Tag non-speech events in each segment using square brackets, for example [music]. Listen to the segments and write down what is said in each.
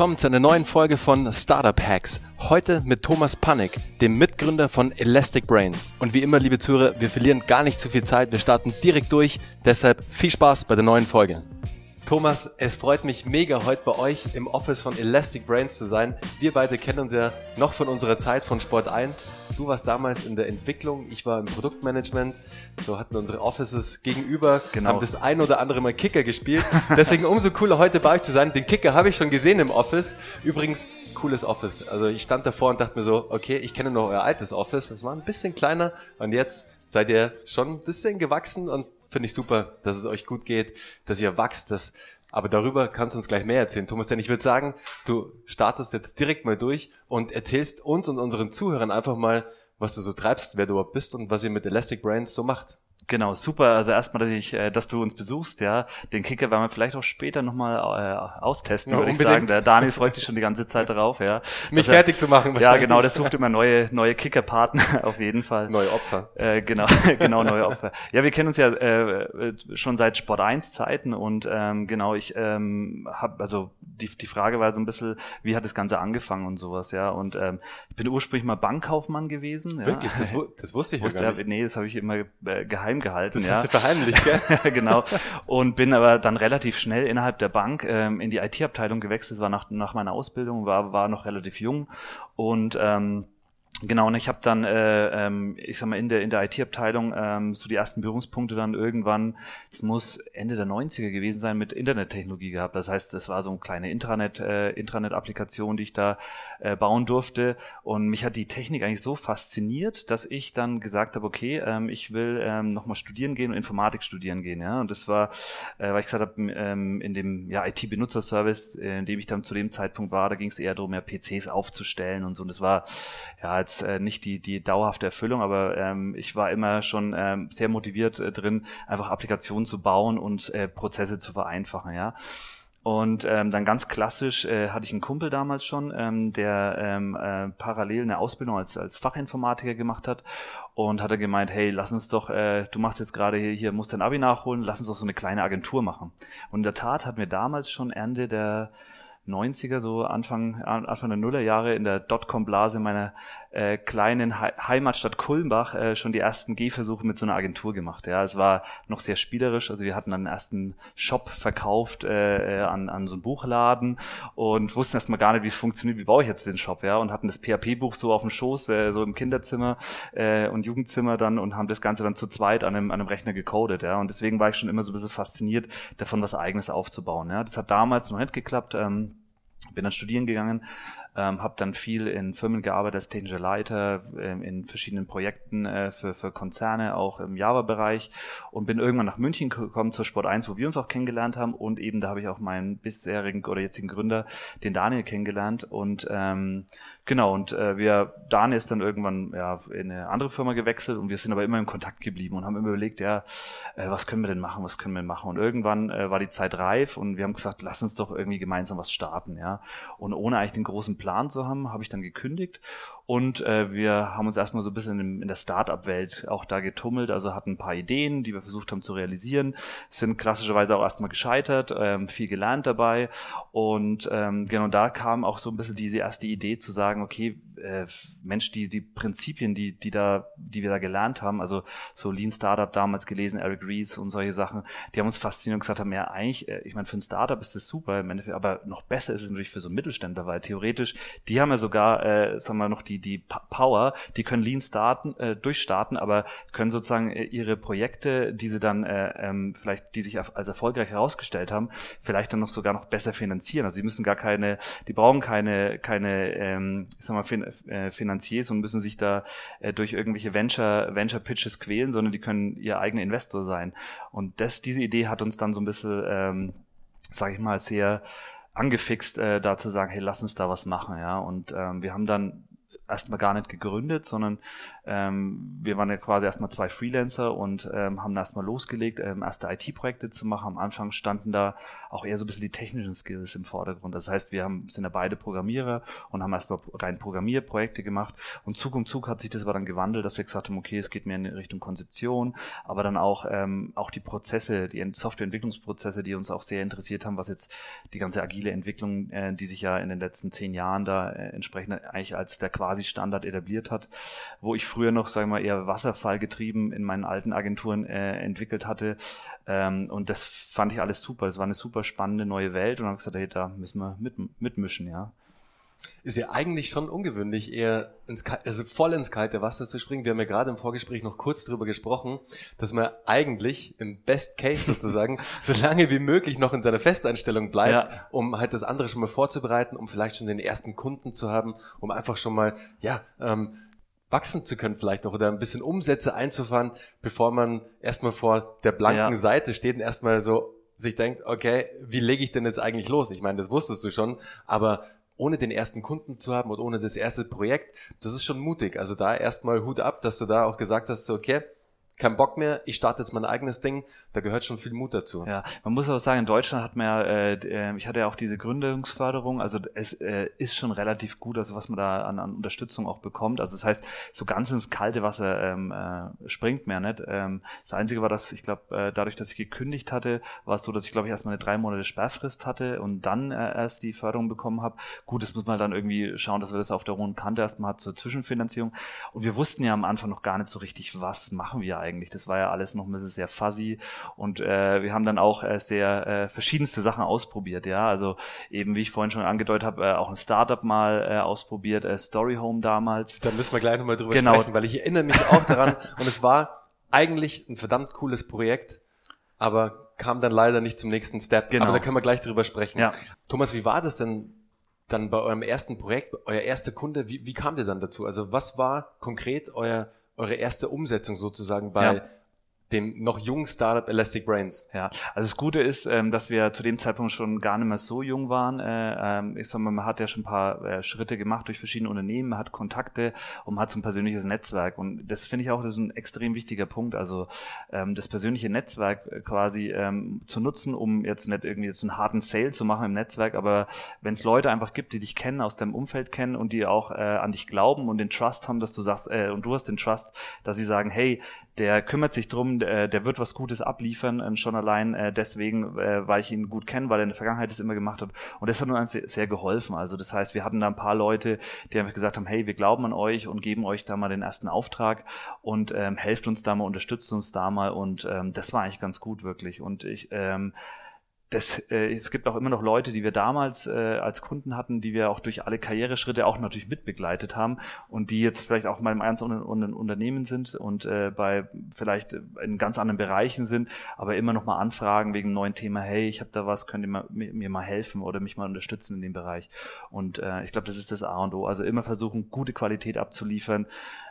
Willkommen zu einer neuen Folge von Startup Hacks. Heute mit Thomas Panik, dem Mitgründer von Elastic Brains. Und wie immer, liebe Zuhörer, wir verlieren gar nicht zu viel Zeit. Wir starten direkt durch. Deshalb viel Spaß bei der neuen Folge. Thomas, es freut mich mega, heute bei euch im Office von Elastic Brains zu sein. Wir beide kennen uns ja noch von unserer Zeit von Sport 1. Du warst damals in der Entwicklung, ich war im Produktmanagement. So hatten unsere Offices gegenüber, genau. haben das ein oder andere Mal Kicker gespielt. Deswegen umso cooler, heute bei euch zu sein. Den Kicker habe ich schon gesehen im Office. Übrigens, cooles Office. Also ich stand davor und dachte mir so, okay, ich kenne noch euer altes Office. Das war ein bisschen kleiner und jetzt seid ihr schon ein bisschen gewachsen und finde ich super, dass es euch gut geht, dass ihr wachst, dass, aber darüber kannst du uns gleich mehr erzählen, Thomas, denn ich würde sagen, du startest jetzt direkt mal durch und erzählst uns und unseren Zuhörern einfach mal, was du so treibst, wer du überhaupt bist und was ihr mit Elastic Brains so macht. Genau, super. Also erstmal, dass ich, äh, dass du uns besuchst, ja. Den Kicker werden wir vielleicht auch später nochmal äh, austesten, ja, würde ich sagen. Der Daniel freut sich schon die ganze Zeit darauf, ja. [laughs] Mich er, fertig zu machen. Ja, genau, der sucht immer neue, neue Kicker-Partner, [laughs] auf jeden Fall. Neue Opfer. Äh, genau, [laughs] genau, neue Opfer. Ja, wir kennen uns ja äh, schon seit Sport 1 Zeiten und ähm, genau, ich ähm, habe, also die, die Frage war so ein bisschen, wie hat das Ganze angefangen und sowas, ja. Und ähm, ich bin ursprünglich mal Bankkaufmann gewesen. Ja. Wirklich? Das, das wusste ich ja gar nicht. Nee, das habe ich immer äh, geheim gehalten. Das ja. hast du verheimlicht, gell? [laughs] genau. Und bin aber dann relativ schnell innerhalb der Bank ähm, in die IT-Abteilung gewechselt. Das war nach, nach meiner Ausbildung, war, war noch relativ jung und ähm, Genau, und ich habe dann, äh, ähm, ich sag mal, in der, in der IT-Abteilung ähm, so die ersten Berührungspunkte dann irgendwann, es muss Ende der 90er gewesen sein, mit Internettechnologie gehabt. Das heißt, das war so eine kleine Intranet, äh, Intranet-Applikation, die ich da äh, bauen durfte. Und mich hat die Technik eigentlich so fasziniert, dass ich dann gesagt habe, okay, ähm, ich will ähm, nochmal studieren gehen und Informatik studieren gehen. Ja? Und das war, äh, weil ich gesagt habe, ähm, in dem ja, IT-Benutzerservice, äh, in dem ich dann zu dem Zeitpunkt war, da ging es eher darum, ja, PCs aufzustellen und so. Und das war ja jetzt äh, nicht die, die dauerhafte Erfüllung, aber ähm, ich war immer schon ähm, sehr motiviert äh, drin, einfach Applikationen zu bauen und äh, Prozesse zu vereinfachen, ja. Und ähm, dann ganz klassisch äh, hatte ich einen Kumpel damals schon, ähm, der ähm, äh, parallel eine Ausbildung als, als Fachinformatiker gemacht hat und hat er gemeint, hey, lass uns doch, äh, du machst jetzt gerade hier, hier musst dein Abi nachholen, lass uns doch so eine kleine Agentur machen. Und in der Tat hatten wir damals schon Ende der 90er, so Anfang, Anfang der Nullerjahre in der Dotcom-Blase meiner äh, kleinen He Heimatstadt Kulmbach äh, schon die ersten Gehversuche mit so einer Agentur gemacht. Ja, es war noch sehr spielerisch. Also wir hatten einen ersten Shop verkauft äh, äh an, an so einen Buchladen und wussten erstmal gar nicht, wie es funktioniert, wie baue ich jetzt den Shop, ja, und hatten das PHP-Buch so auf dem Schoß, äh, so im Kinderzimmer äh, und Jugendzimmer dann und haben das Ganze dann zu zweit an einem, an einem Rechner gecodet, ja. Und deswegen war ich schon immer so ein bisschen fasziniert, davon was eigenes aufzubauen. Ja. Das hat damals noch nicht geklappt. Ähm, bin dann studieren gegangen, ähm, habe dann viel in Firmen gearbeitet als technischer Leiter, ähm, in verschiedenen Projekten äh, für, für Konzerne, auch im Java-Bereich und bin irgendwann nach München gekommen zur Sport 1, wo wir uns auch kennengelernt haben und eben da habe ich auch meinen bisherigen oder jetzigen Gründer, den Daniel, kennengelernt und ähm, genau und äh, wir, Daniel ist dann irgendwann ja, in eine andere Firma gewechselt und wir sind aber immer in Kontakt geblieben und haben immer überlegt, ja, äh, was können wir denn machen, was können wir machen? Und irgendwann äh, war die Zeit reif und wir haben gesagt, lass uns doch irgendwie gemeinsam was starten, ja. Und ohne eigentlich den großen Plan zu haben, habe ich dann gekündigt. Und äh, wir haben uns erstmal so ein bisschen in, in der Startup-Welt auch da getummelt, also hatten ein paar Ideen, die wir versucht haben zu realisieren, sind klassischerweise auch erstmal gescheitert, ähm, viel gelernt dabei. Und ähm, genau da kam auch so ein bisschen diese erste Idee zu sagen, okay, äh, Mensch, die, die Prinzipien, die, die da, die wir da gelernt haben, also so Lean Startup damals gelesen, Eric Ries und solche Sachen, die haben uns fasziniert und gesagt haben, ja, eigentlich, äh, ich meine, für ein Startup ist das super, im Endeffekt, aber noch besser ist es natürlich für so Mittelständler, weil theoretisch, die haben ja sogar, äh, sagen wir noch die, die Power, die können Lean starten, äh, durchstarten, aber können sozusagen äh, ihre Projekte, die sie dann äh, ähm, vielleicht, die sich als erfolgreich herausgestellt haben, vielleicht dann noch sogar noch besser finanzieren. Also sie müssen gar keine, die brauchen keine, keine, ähm, ich sag mal, fin äh, Finanziers und müssen sich da äh, durch irgendwelche Venture, Venture Pitches quälen, sondern die können ihr eigener Investor sein. Und das, diese Idee hat uns dann so ein bisschen, ähm, sage ich mal, sehr angefixt, äh, da zu sagen, hey, lass uns da was machen, ja. Und ähm, wir haben dann erstmal gar nicht gegründet, sondern ähm, wir waren ja quasi erstmal zwei Freelancer und ähm, haben erstmal losgelegt, ähm, erste IT-Projekte zu machen. Am Anfang standen da auch eher so ein bisschen die technischen Skills im Vordergrund. Das heißt, wir haben, sind ja beide Programmierer und haben erstmal rein Programmierprojekte gemacht. Und Zug um Zug hat sich das aber dann gewandelt, dass wir gesagt haben, okay, es geht mehr in Richtung Konzeption, aber dann auch, ähm, auch die Prozesse, die Softwareentwicklungsprozesse, die uns auch sehr interessiert haben, was jetzt die ganze agile Entwicklung, äh, die sich ja in den letzten zehn Jahren da äh, entsprechend eigentlich als der quasi Standard etabliert hat, wo ich früher noch, sagen wir mal, eher Wasserfallgetrieben in meinen alten Agenturen äh, entwickelt hatte. Ähm, und das fand ich alles super. Es war eine super spannende neue Welt und habe gesagt, hey, da müssen wir mit, mitmischen, ja. Ist ja eigentlich schon ungewöhnlich, eher ins, also voll ins kalte Wasser zu springen. Wir haben ja gerade im Vorgespräch noch kurz drüber gesprochen, dass man eigentlich im Best Case sozusagen [laughs] so lange wie möglich noch in seiner Festeinstellung bleibt, ja. um halt das andere schon mal vorzubereiten, um vielleicht schon den ersten Kunden zu haben, um einfach schon mal, ja, ähm, wachsen zu können vielleicht auch oder ein bisschen Umsätze einzufahren, bevor man erstmal vor der blanken ja. Seite steht und erstmal so sich denkt, okay, wie lege ich denn jetzt eigentlich los? Ich meine, das wusstest du schon, aber ohne den ersten Kunden zu haben und ohne das erste Projekt, das ist schon mutig. Also da erstmal Hut ab, dass du da auch gesagt hast, so, okay, kein Bock mehr, ich starte jetzt mein eigenes Ding, da gehört schon viel Mut dazu. Ja, man muss aber sagen, in Deutschland hat man ja, äh, äh, ich hatte ja auch diese Gründungsförderung, also es äh, ist schon relativ gut, also was man da an, an Unterstützung auch bekommt. Also das heißt, so ganz ins kalte Wasser ähm, äh, springt ja nicht. Ähm, das Einzige war, dass ich glaube, äh, dadurch, dass ich gekündigt hatte, war es so, dass ich glaube ich erstmal eine drei Monate Sperrfrist hatte und dann äh, erst die Förderung bekommen habe. Gut, das muss man dann irgendwie schauen, dass wir das auf der hohen Kante erstmal hat zur Zwischenfinanzierung. Und wir wussten ja am Anfang noch gar nicht so richtig, was machen wir eigentlich eigentlich. Das war ja alles noch ein bisschen sehr fuzzy und äh, wir haben dann auch äh, sehr äh, verschiedenste Sachen ausprobiert, ja. Also eben, wie ich vorhin schon angedeutet habe, äh, auch ein Startup mal äh, ausprobiert, äh, Story Home damals. Da müssen wir gleich nochmal drüber genau. sprechen, weil ich erinnere mich auch daran und es war eigentlich ein verdammt cooles Projekt, aber kam dann leider nicht zum nächsten Step. Genau. Aber da können wir gleich drüber sprechen. Ja. Thomas, wie war das denn dann bei eurem ersten Projekt, euer erster Kunde? Wie, wie kam der dann dazu? Also was war konkret euer eure erste Umsetzung sozusagen bei ja dem noch jungen Startup Elastic Brains. Ja, also das Gute ist, ähm, dass wir zu dem Zeitpunkt schon gar nicht mehr so jung waren. Äh, ähm, ich sag mal, man hat ja schon ein paar äh, Schritte gemacht durch verschiedene Unternehmen, man hat Kontakte und man hat so ein persönliches Netzwerk. Und das finde ich auch, das ist ein extrem wichtiger Punkt. Also ähm, das persönliche Netzwerk äh, quasi ähm, zu nutzen, um jetzt nicht irgendwie jetzt einen harten Sale zu machen im Netzwerk, aber wenn es Leute einfach gibt, die dich kennen, aus deinem Umfeld kennen und die auch äh, an dich glauben und den Trust haben, dass du sagst, äh, und du hast den Trust, dass sie sagen, hey, der kümmert sich drum, der, der wird was Gutes abliefern, ähm, schon allein äh, deswegen, äh, weil ich ihn gut kenne, weil er in der Vergangenheit das immer gemacht hat. Und das hat uns sehr, sehr geholfen. Also das heißt, wir hatten da ein paar Leute, die einfach gesagt haben, hey, wir glauben an euch und geben euch da mal den ersten Auftrag und ähm, helft uns da mal, unterstützt uns da mal. Und ähm, das war eigentlich ganz gut, wirklich. Und ich ähm, das, äh, es gibt auch immer noch Leute, die wir damals äh, als Kunden hatten, die wir auch durch alle Karriereschritte auch natürlich mitbegleitet haben und die jetzt vielleicht auch mal im anderen Unternehmen sind und äh, bei vielleicht in ganz anderen Bereichen sind, aber immer noch mal anfragen wegen einem neuen Thema, hey, ich habe da was, könnt ihr mal, mir mal helfen oder mich mal unterstützen in dem Bereich. Und äh, ich glaube, das ist das A und O. Also immer versuchen, gute Qualität abzuliefern,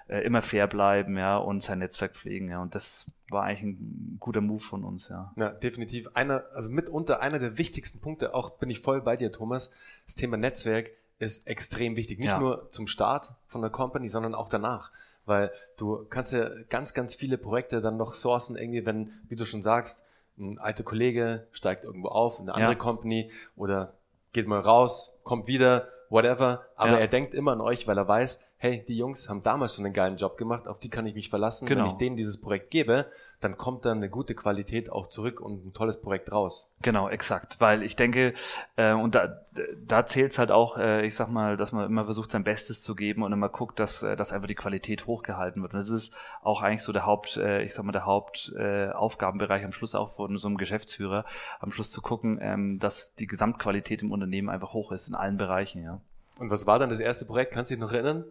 äh, immer fair bleiben, ja, und sein Netzwerk pflegen, ja. Und das war eigentlich ein guter Move von uns, ja. Ja, definitiv. Einer, also mitunter einer der wichtigsten Punkte, auch bin ich voll bei dir, Thomas. Das Thema Netzwerk ist extrem wichtig. Nicht ja. nur zum Start von der Company, sondern auch danach. Weil du kannst ja ganz, ganz viele Projekte dann noch sourcen, irgendwie, wenn, wie du schon sagst, ein alter Kollege steigt irgendwo auf, eine andere ja. Company oder geht mal raus, kommt wieder, whatever. Aber ja. er denkt immer an euch, weil er weiß, hey, die Jungs haben damals schon einen geilen Job gemacht, auf die kann ich mich verlassen. Genau. Wenn ich denen dieses Projekt gebe, dann kommt dann eine gute Qualität auch zurück und ein tolles Projekt raus. Genau, exakt. Weil ich denke, äh, und da, da zählt es halt auch, äh, ich sag mal, dass man immer versucht, sein Bestes zu geben und immer guckt, dass, äh, dass einfach die Qualität hochgehalten wird. Und das ist auch eigentlich so der Haupt, äh, ich sag mal, der Hauptaufgabenbereich äh, am Schluss auch von so einem Geschäftsführer, am Schluss zu gucken, ähm, dass die Gesamtqualität im Unternehmen einfach hoch ist in allen Bereichen, ja. Und was war dann das erste Projekt? Kannst du dich noch erinnern?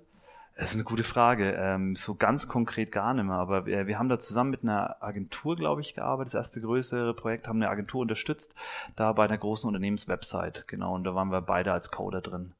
Das ist eine gute Frage. Ähm, so ganz konkret gar nicht mehr. Aber wir, wir haben da zusammen mit einer Agentur, glaube ich, gearbeitet. Das erste größere Projekt haben eine Agentur unterstützt, da bei einer großen Unternehmenswebsite. Genau. Und da waren wir beide als Coder drin.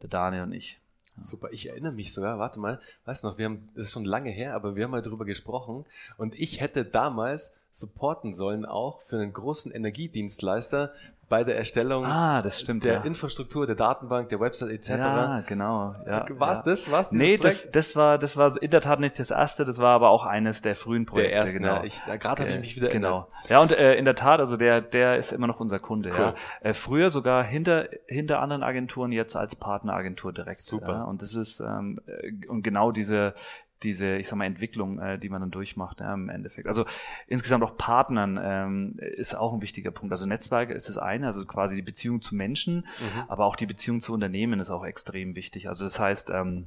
Der Daniel und ich. Ja. Super, ich erinnere mich sogar, warte mal, weißt noch, wir haben, das ist schon lange her, aber wir haben mal drüber gesprochen und ich hätte damals supporten sollen auch für einen großen Energiedienstleister bei der Erstellung ah, das stimmt, der ja. Infrastruktur, der Datenbank, der Website etc. Ja, genau. Ja, War's ja. das? War's nee, das, das war das war in der Tat nicht das erste, das war aber auch eines der frühen Projekte. Der erste, genau. Ja, gerade habe ich mich wieder Genau. erinnert. Ja, und äh, in der Tat, also der der ist immer noch unser Kunde. Cool. Ja. Äh, früher sogar hinter hinter anderen Agenturen, jetzt als Partneragentur direkt. Super. Ja. Und das ist ähm, äh, und genau diese diese, ich sag mal, Entwicklung, äh, die man dann durchmacht ja, im Endeffekt. Also insgesamt auch Partnern ähm, ist auch ein wichtiger Punkt. Also Netzwerke ist das eine, also quasi die Beziehung zu Menschen, aber auch die Beziehung zu Unternehmen ist auch extrem wichtig. Also das heißt, ähm,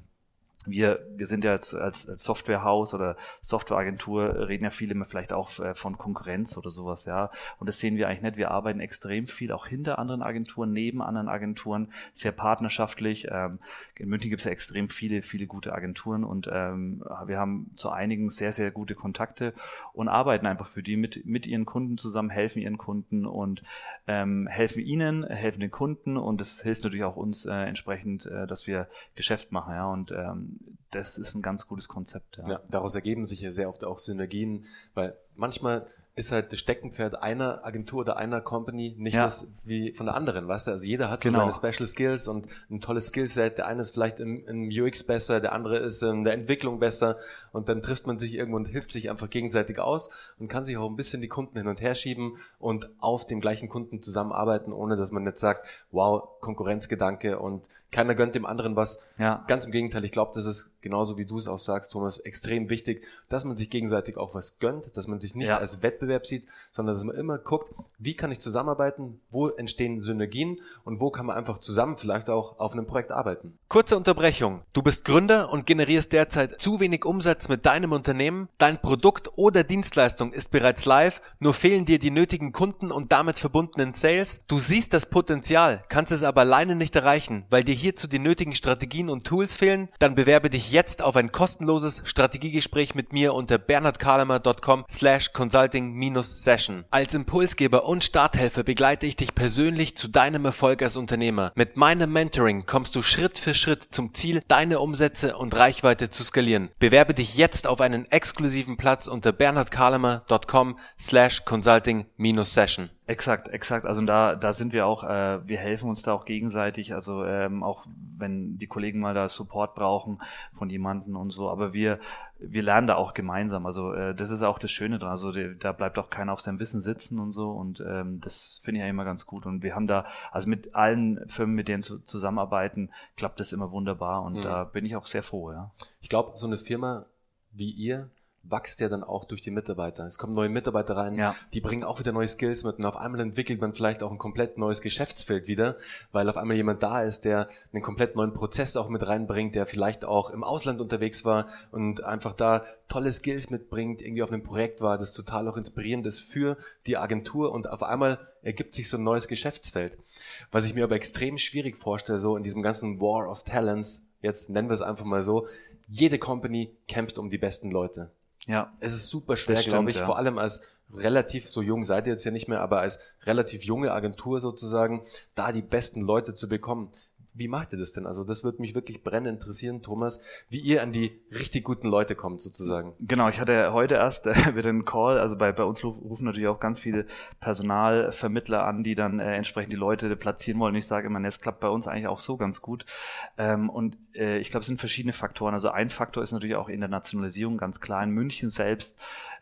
wir, wir sind ja als, als, als Softwarehaus oder Softwareagentur, reden ja viele immer vielleicht auch äh, von Konkurrenz oder sowas, ja. Und das sehen wir eigentlich nicht. Wir arbeiten extrem viel auch hinter anderen Agenturen, neben anderen Agenturen, sehr partnerschaftlich. Ähm, in München gibt es ja extrem viele, viele gute Agenturen und ähm, wir haben zu einigen sehr, sehr gute Kontakte und arbeiten einfach für die mit, mit ihren Kunden zusammen, helfen ihren Kunden und ähm, helfen ihnen, helfen den Kunden und es hilft natürlich auch uns äh, entsprechend, äh, dass wir Geschäft machen, ja. Und das ist ein ganz gutes Konzept. Ja. Ja, daraus ergeben sich ja sehr oft auch Synergien, weil manchmal ist halt das Steckenpferd einer Agentur oder einer Company nicht Ja. das wie von der anderen, weißt du? Also jeder hat so Genau. seine Special Skills und ein tolles Skillset. Der eine ist vielleicht im, im UX besser, der andere ist in der Entwicklung besser und dann trifft man sich irgendwo und hilft sich einfach gegenseitig aus und kann sich auch ein bisschen die Kunden hin und her schieben und auf dem gleichen Kunden zusammenarbeiten, ohne dass man jetzt sagt, wow, Konkurrenzgedanke und keiner gönnt dem anderen was. Ja. Ganz im Gegenteil, ich glaube, das ist genauso wie du es auch sagst, Thomas, extrem wichtig, dass man sich gegenseitig auch was gönnt, dass man sich nicht Ja. als Wettbewerb sieht, sondern dass man immer guckt, wie kann ich zusammenarbeiten, wo entstehen Synergien und wo kann man einfach zusammen vielleicht auch auf einem Projekt arbeiten. Kurze Unterbrechung. Du bist Gründer und generierst derzeit zu wenig Umsatz mit deinem Unternehmen. Dein Produkt oder Dienstleistung ist bereits live, nur fehlen dir die nötigen Kunden und damit verbundenen Sales. Du siehst das Potenzial, kannst es aber alleine nicht erreichen, weil dir hierzu die nötigen Strategien und Tools fehlen. Dann bewerbe dich jetzt auf ein kostenloses Strategiegespräch mit mir unter bernhardkalemer.com slash consulting-session. Als Impulsgeber und Starthelfer begleite ich dich persönlich zu deinem Erfolg als Unternehmer. Mit meinem Mentoring kommst du Schritt für Schritt zum Ziel, deine Umsätze und Reichweite zu skalieren. Bewerbe dich jetzt auf einen exklusiven Platz unter bernhardkalemer.com slash consulting-session. Exakt, exakt. Also da, da sind wir auch, äh, wir helfen uns da auch gegenseitig. Also ähm, auch wenn die Kollegen mal da Support brauchen von jemandem und so. Aber wir, wir lernen da auch gemeinsam. Also äh, das ist auch das Schöne dran. Also die, da bleibt auch keiner auf seinem Wissen sitzen und so. Und ähm, das finde ich ja immer ganz gut. Und wir haben da, also mit allen Firmen, mit denen zu, zusammenarbeiten, klappt das immer wunderbar. Und Mhm. da bin ich auch sehr froh, ja. Ich glaube, so eine Firma wie ihr wächst ja dann auch durch die Mitarbeiter. Es kommen neue Mitarbeiter rein, Ja. die bringen auch wieder neue Skills mit und auf einmal entwickelt man vielleicht auch ein komplett neues Geschäftsfeld wieder, weil auf einmal jemand da ist, der einen komplett neuen Prozess auch mit reinbringt, der vielleicht auch im Ausland unterwegs war und einfach da tolle Skills mitbringt, irgendwie auf einem Projekt war, das total auch inspirierend ist für die Agentur und auf einmal ergibt sich so ein neues Geschäftsfeld. Was ich mir aber extrem schwierig vorstelle, so in diesem ganzen War of Talents, jetzt nennen wir es einfach mal so, jede Company kämpft um die besten Leute. Ja, Es ist super schwer, stimmt, glaube ich, ja. vor allem als relativ, so jung seid ihr jetzt ja nicht mehr, aber als relativ junge Agentur sozusagen, da die besten Leute zu bekommen. Wie macht ihr das denn? Also das würde mich wirklich brennend interessieren, Thomas, wie ihr an die richtig guten Leute kommt sozusagen. Genau, ich hatte heute erst äh, [laughs] wieder einen Call, also bei, bei uns ruf- rufen natürlich auch ganz viele Personalvermittler an, die dann äh, entsprechend die Leute platzieren wollen. Ich sage immer, es klappt bei uns eigentlich auch so ganz gut. Ähm, und äh, ich glaube, es sind verschiedene Faktoren. Also ein Faktor ist natürlich auch Internationalisierung, ganz klar. In München selbst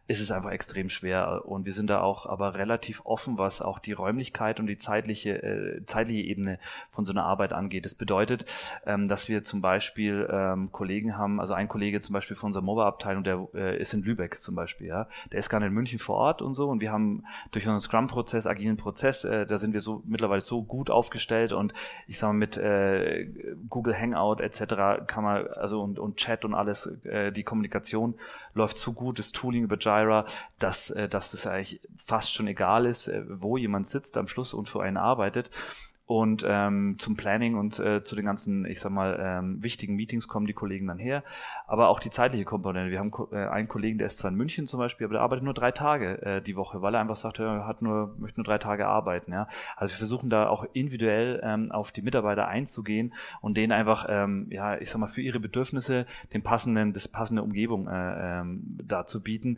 ist es einfach extrem schwer und wir sind da auch aber relativ offen, was auch die Räumlichkeit und die zeitliche, äh, zeitliche Ebene von so einer Arbeit angeht. Das bedeutet, ähm, dass wir zum Beispiel ähm, Kollegen haben, also ein Kollege zum Beispiel von unserer Mobile-Abteilung, der äh, ist in Lübeck zum Beispiel, ja, der ist gar nicht in München vor Ort und so und wir haben durch unseren Scrum-Prozess, agilen Prozess, äh, da sind wir so mittlerweile so gut aufgestellt und ich sage mal mit äh, Google Hangout etc. kann man also und, und Chat und alles, äh, die Kommunikation läuft so gut, das Tooling über Jira, dass, äh, dass es eigentlich fast schon egal ist, äh, wo jemand sitzt am Schluss und für einen arbeitet. Und ähm, zum Planning und äh, zu den ganzen, ich sag mal, ähm, wichtigen Meetings kommen die Kollegen dann her. Aber auch die zeitliche Komponente. Wir haben äh, einen Kollegen, der ist zwar in München zum Beispiel, aber der arbeitet nur drei Tage äh, die Woche, weil er einfach sagt, er hat nur, möchte nur drei Tage arbeiten. Ja? Also wir versuchen da auch individuell ähm, auf die Mitarbeiter einzugehen und denen einfach, ähm, ja, ich sag mal, für ihre Bedürfnisse den passenden, das passende Umgebung äh, ähm, da zu bieten.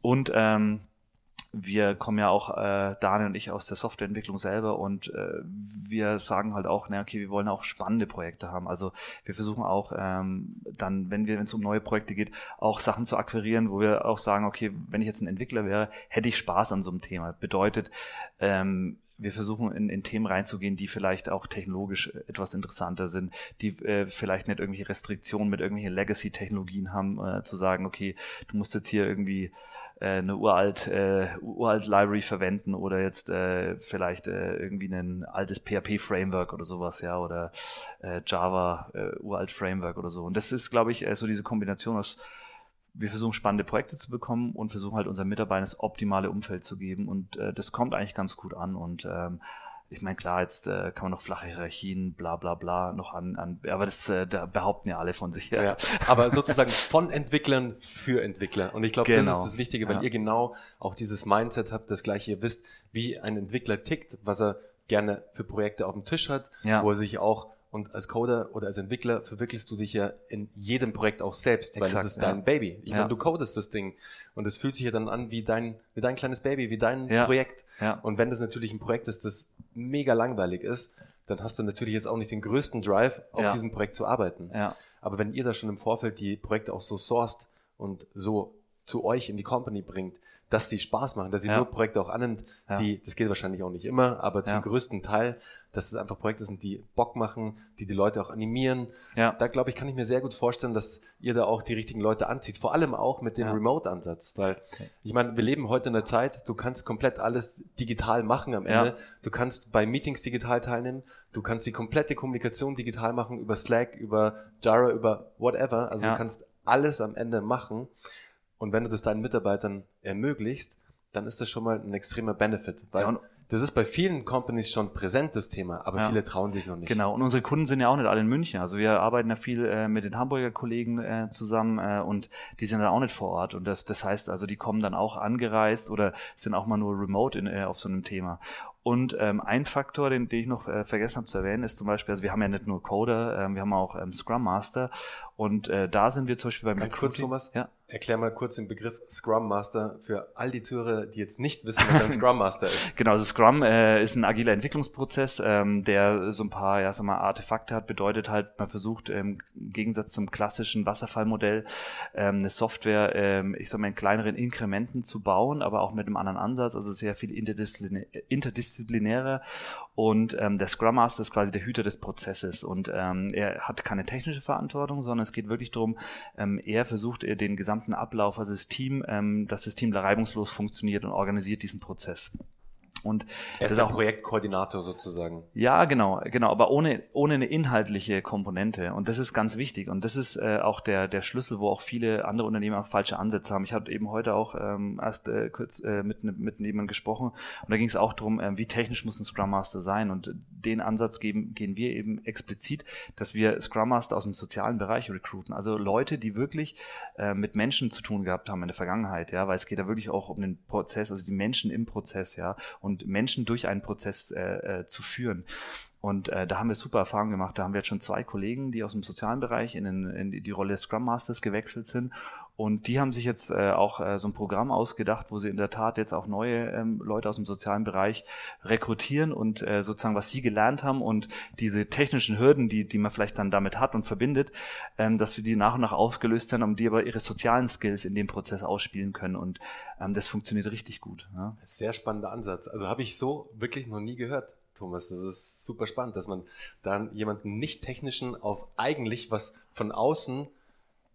Und ähm, wir kommen ja auch, äh, Daniel und ich, aus der Softwareentwicklung selber und äh, wir sagen halt auch, na okay, wir wollen auch spannende Projekte haben. Also wir versuchen auch ähm, dann, wenn es um neue Projekte geht, auch Sachen zu akquirieren, wo wir auch sagen, okay, wenn ich jetzt ein Entwickler wäre, hätte ich Spaß an so einem Thema. Bedeutet, ähm, wir versuchen in, in Themen reinzugehen, die vielleicht auch technologisch etwas interessanter sind, die äh, vielleicht nicht irgendwelche Restriktionen mit irgendwelchen Legacy-Technologien haben, äh, zu sagen, okay, du musst jetzt hier irgendwie eine uralt, äh, uralt Library verwenden oder jetzt äh, vielleicht äh, irgendwie ein altes PHP-Framework oder sowas, ja, oder äh, Java, äh, uralt Framework oder so. Und das ist, glaube ich, äh, so diese Kombination aus wir versuchen spannende Projekte zu bekommen und versuchen halt unseren Mitarbeitern das optimale Umfeld zu geben und äh, das kommt eigentlich ganz gut an und ähm, ich meine, klar, jetzt äh, kann man noch flache Hierarchien, bla bla bla noch an, an aber das äh, da behaupten ja alle von sich. Ja. ja aber sozusagen von Entwicklern für Entwickler. Und ich glaube, genau. das ist das Wichtige, weil ja. ihr genau auch dieses Mindset habt, das gleiche ihr wisst, wie ein Entwickler tickt, was er gerne für Projekte auf dem Tisch hat, ja. wo er sich auch und als Coder oder als Entwickler verwirklichst du dich ja in jedem Projekt auch selbst, Exakt, weil es ist ja. dein Baby. Ich ja. meine, du codest das Ding und es fühlt sich ja dann an wie dein, wie dein kleines Baby, wie dein ja. Projekt. Und wenn das natürlich ein Projekt ist, das mega langweilig ist, dann hast du natürlich jetzt auch nicht den größten Drive, auf diesem Projekt zu arbeiten. Aber wenn ihr da schon im Vorfeld die Projekte auch so sourced und so zu euch in die Company bringt, dass sie Spaß machen, dass sie ja. nur Projekte auch annimmt, ja. die, das geht wahrscheinlich auch nicht immer, aber zum ja. größten Teil, dass es einfach Projekte sind, die Bock machen, die die Leute auch animieren. Ja. Da glaube ich, kann ich mir sehr gut vorstellen, dass ihr da auch die richtigen Leute anzieht. Vor allem auch mit dem Remote-Ansatz, weil okay. ich meine, wir leben heute in der Zeit, du kannst komplett alles digital machen am Ende. Du kannst bei Meetings digital teilnehmen, du kannst die komplette Kommunikation digital machen über Slack, über Jira, über whatever. Also du kannst alles am Ende machen. Und wenn du das deinen Mitarbeitern ermöglicht, dann ist das schon mal ein extremer Benefit. Weil ja, das ist bei vielen Companies schon präsent, das Thema, aber ja. viele trauen sich noch nicht. Genau, und unsere Kunden sind ja auch nicht alle in München. Also wir arbeiten ja viel äh, mit den Hamburger Kollegen äh, zusammen äh, und die sind dann auch nicht vor Ort. Und das, das heißt also, die kommen dann auch angereist oder sind auch mal nur remote in, äh, auf so einem Thema. Und ähm, ein Faktor, den, den ich noch äh, vergessen habe zu erwähnen, ist zum Beispiel, also wir haben ja nicht nur Coder, ähm, wir haben auch ähm, Scrum Master und äh, da sind wir zum Beispiel beim Ganz kurz, Thomas, ja? Erklär mal kurz den Begriff Scrum Master für all die Zuhörer, die jetzt nicht wissen, was ein [laughs] Scrum Master ist. Genau, also Scrum äh, ist ein agiler Entwicklungsprozess, ähm, der so ein paar, ja, sag mal, Artefakte hat, bedeutet halt, man versucht ähm, im Gegensatz zum klassischen Wasserfallmodell ähm, eine Software, ähm, ich sag mal, in kleineren Inkrementen zu bauen, aber auch mit einem anderen Ansatz, also sehr viel interdisziplinär interdisziplinärer und ähm, der Scrum Master ist quasi der Hüter des Prozesses und ähm, er hat keine technische Verantwortung, sondern es geht wirklich darum, ähm, er versucht er den gesamten Ablauf, also das Team, ähm, dass das Team da reibungslos funktioniert und organisiert diesen Prozess. Und er ist der Projektkoordinator sozusagen. Ja, genau, genau, aber ohne ohne eine inhaltliche Komponente. Und das ist ganz wichtig. Und das ist äh, auch der der Schlüssel, wo auch viele andere Unternehmer falsche Ansätze haben. Ich habe eben heute auch ähm, erst äh, kurz äh, mit mit jemandem gesprochen. Und da ging es auch darum, äh, wie technisch muss ein Scrum Master sein. Und den Ansatz geben gehen wir eben explizit, dass wir Scrum Master aus dem sozialen Bereich recruiten, also Leute, die wirklich äh, mit Menschen zu tun gehabt haben in der Vergangenheit, ja, weil es geht da wirklich auch um den Prozess, also die Menschen im Prozess, ja und Menschen durch einen Prozess äh, äh, zu führen. Und äh, da haben wir super Erfahrungen gemacht. Da haben wir jetzt schon zwei Kollegen, die aus dem sozialen Bereich in, den, in die Rolle des Scrum Masters gewechselt sind. Und die haben sich jetzt äh, auch äh, so ein Programm ausgedacht, wo sie in der Tat jetzt auch neue ähm, Leute aus dem sozialen Bereich rekrutieren und äh, sozusagen, was sie gelernt haben und diese technischen Hürden, die, die man vielleicht dann damit hat und verbindet, ähm, dass wir die nach und nach aufgelöst haben, um die aber ihre sozialen Skills in dem Prozess ausspielen können. Und ähm, das funktioniert richtig gut. Ja. Sehr spannender Ansatz. Also habe ich so wirklich noch nie gehört. Thomas. Das ist super spannend, dass man dann jemanden nicht technischen auf eigentlich was von außen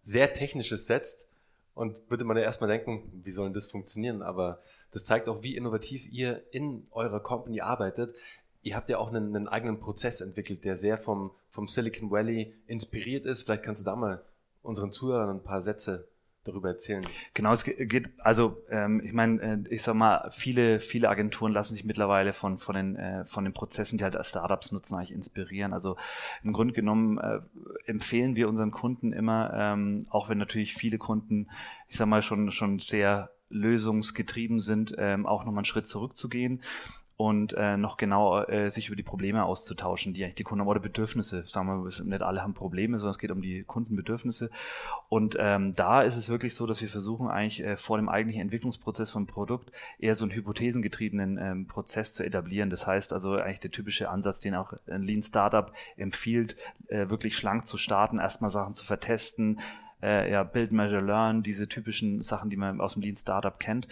sehr technisches setzt. Und würde man ja erstmal denken, wie soll denn das funktionieren? Aber das zeigt auch, wie innovativ ihr in eurer Company arbeitet. Ihr habt ja auch einen, einen eigenen Prozess entwickelt, der sehr vom, vom Silicon Valley inspiriert ist. Vielleicht kannst du da mal unseren Zuhörern ein paar Sätze darüber erzählen? Genau, es geht, also ähm, ich meine, äh, ich sag mal, viele, viele Agenturen lassen sich mittlerweile von, von, den, äh, von den Prozessen, die halt Startups nutzen, eigentlich inspirieren. Also im Grunde genommen äh, empfehlen wir unseren Kunden immer, ähm, auch wenn natürlich viele Kunden, ich sag mal, schon, schon sehr lösungsgetrieben sind, ähm, auch nochmal einen Schritt zurückzugehen und äh, noch genau äh, sich über die Probleme auszutauschen, die eigentlich die Kunden haben oder Bedürfnisse. Sagen wir, nicht alle haben Probleme, sondern es geht um die Kundenbedürfnisse. Und ähm, da ist es wirklich so, dass wir versuchen eigentlich äh, vor dem eigentlichen Entwicklungsprozess vom Produkt eher so einen hypothesengetriebenen ähm, Prozess zu etablieren. Das heißt also eigentlich der typische Ansatz, den auch ein Lean Startup empfiehlt, äh, wirklich schlank zu starten, erstmal Sachen zu vertesten, äh, ja, Build, Measure, Learn, diese typischen Sachen, die man aus dem Lean Startup kennt.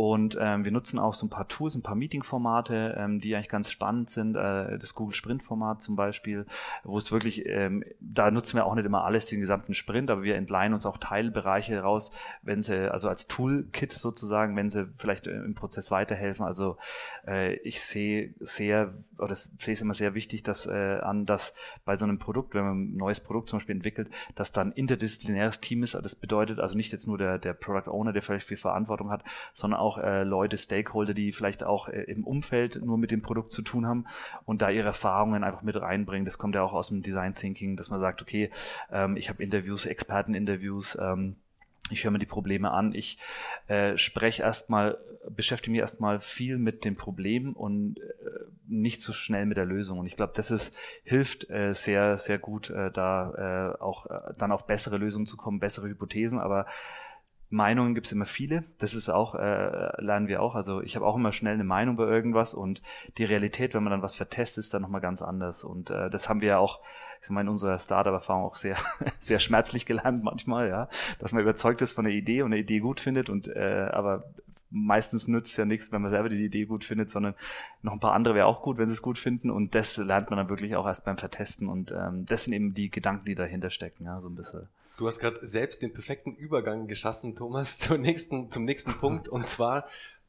Und ähm, wir nutzen auch so ein paar Tools, ein paar Meeting-Formate, ähm, die eigentlich ganz spannend sind. Äh, das Google Sprint-Format zum Beispiel, wo es wirklich, ähm, da nutzen wir auch nicht immer alles, den gesamten Sprint, aber wir entleihen uns auch Teilbereiche raus, wenn sie, also als Toolkit sozusagen, wenn sie vielleicht äh, im Prozess weiterhelfen. Also äh, ich sehe sehr, oder sehe es immer sehr wichtig, dass äh, an, dass bei so einem Produkt, wenn man ein neues Produkt zum Beispiel entwickelt, dass dann interdisziplinäres Team ist. Das bedeutet also nicht jetzt nur der, der Product Owner, der vielleicht viel Verantwortung hat, sondern auch auch äh, Leute, Stakeholder, die vielleicht auch äh, im Umfeld nur mit dem Produkt zu tun haben und da ihre Erfahrungen einfach mit reinbringen. Das kommt ja auch aus dem Design Thinking, dass man sagt, okay, ähm, ich habe Interviews, Experteninterviews, ähm, ich höre mir die Probleme an, ich äh, spreche erstmal, beschäftige mich erstmal viel mit dem Problem und äh, nicht so schnell mit der Lösung. Und ich glaube, das ist, hilft äh, sehr, sehr gut, äh, da äh, auch äh, dann auf bessere Lösungen zu kommen, bessere Hypothesen, aber Meinungen gibt es immer viele. Das ist auch, äh, lernen wir auch. Also ich habe auch immer schnell eine Meinung bei irgendwas und die Realität, wenn man dann was vertestet, ist dann nochmal ganz anders. Und äh, das haben wir ja auch, ich sag mal, in unserer Startup-Erfahrung auch sehr, [laughs] sehr schmerzlich gelernt manchmal, ja, dass man überzeugt ist von der Idee und eine Idee gut findet und äh, aber meistens nützt ja nichts, wenn man selber die Idee gut findet, sondern noch ein paar andere wäre auch gut, wenn sie es gut finden. Und das lernt man dann wirklich auch erst beim Vertesten. Und ähm, das sind eben die Gedanken, die dahinter stecken, ja, so ein bisschen. Du hast gerade selbst den perfekten Übergang geschaffen, Thomas, [laughs] zum nächsten, zum nächsten Punkt und zwar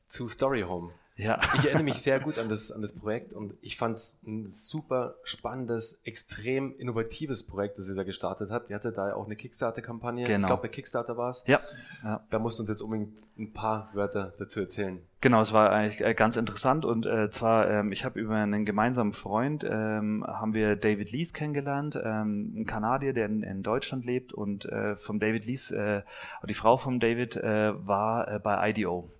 zu Story Home. Ja. Ich erinnere mich [laughs] sehr gut an das, an das Projekt und ich fand es ein super spannendes, extrem innovatives Projekt, das ihr da gestartet habt. Ihr hattet da ja auch eine Kickstarter-Kampagne. Genau. Ich glaube, bei Kickstarter war es. Ja. ja. Da musst du uns jetzt unbedingt ein paar Wörter dazu erzählen. Genau, es war eigentlich äh, ganz interessant und äh, zwar, ähm, ich habe über einen gemeinsamen Freund, ähm, haben wir David Lees kennengelernt, ähm, ein Kanadier, der in, in Deutschland lebt und äh, vom David Lees, äh, die Frau von David äh, war äh, bei IDO.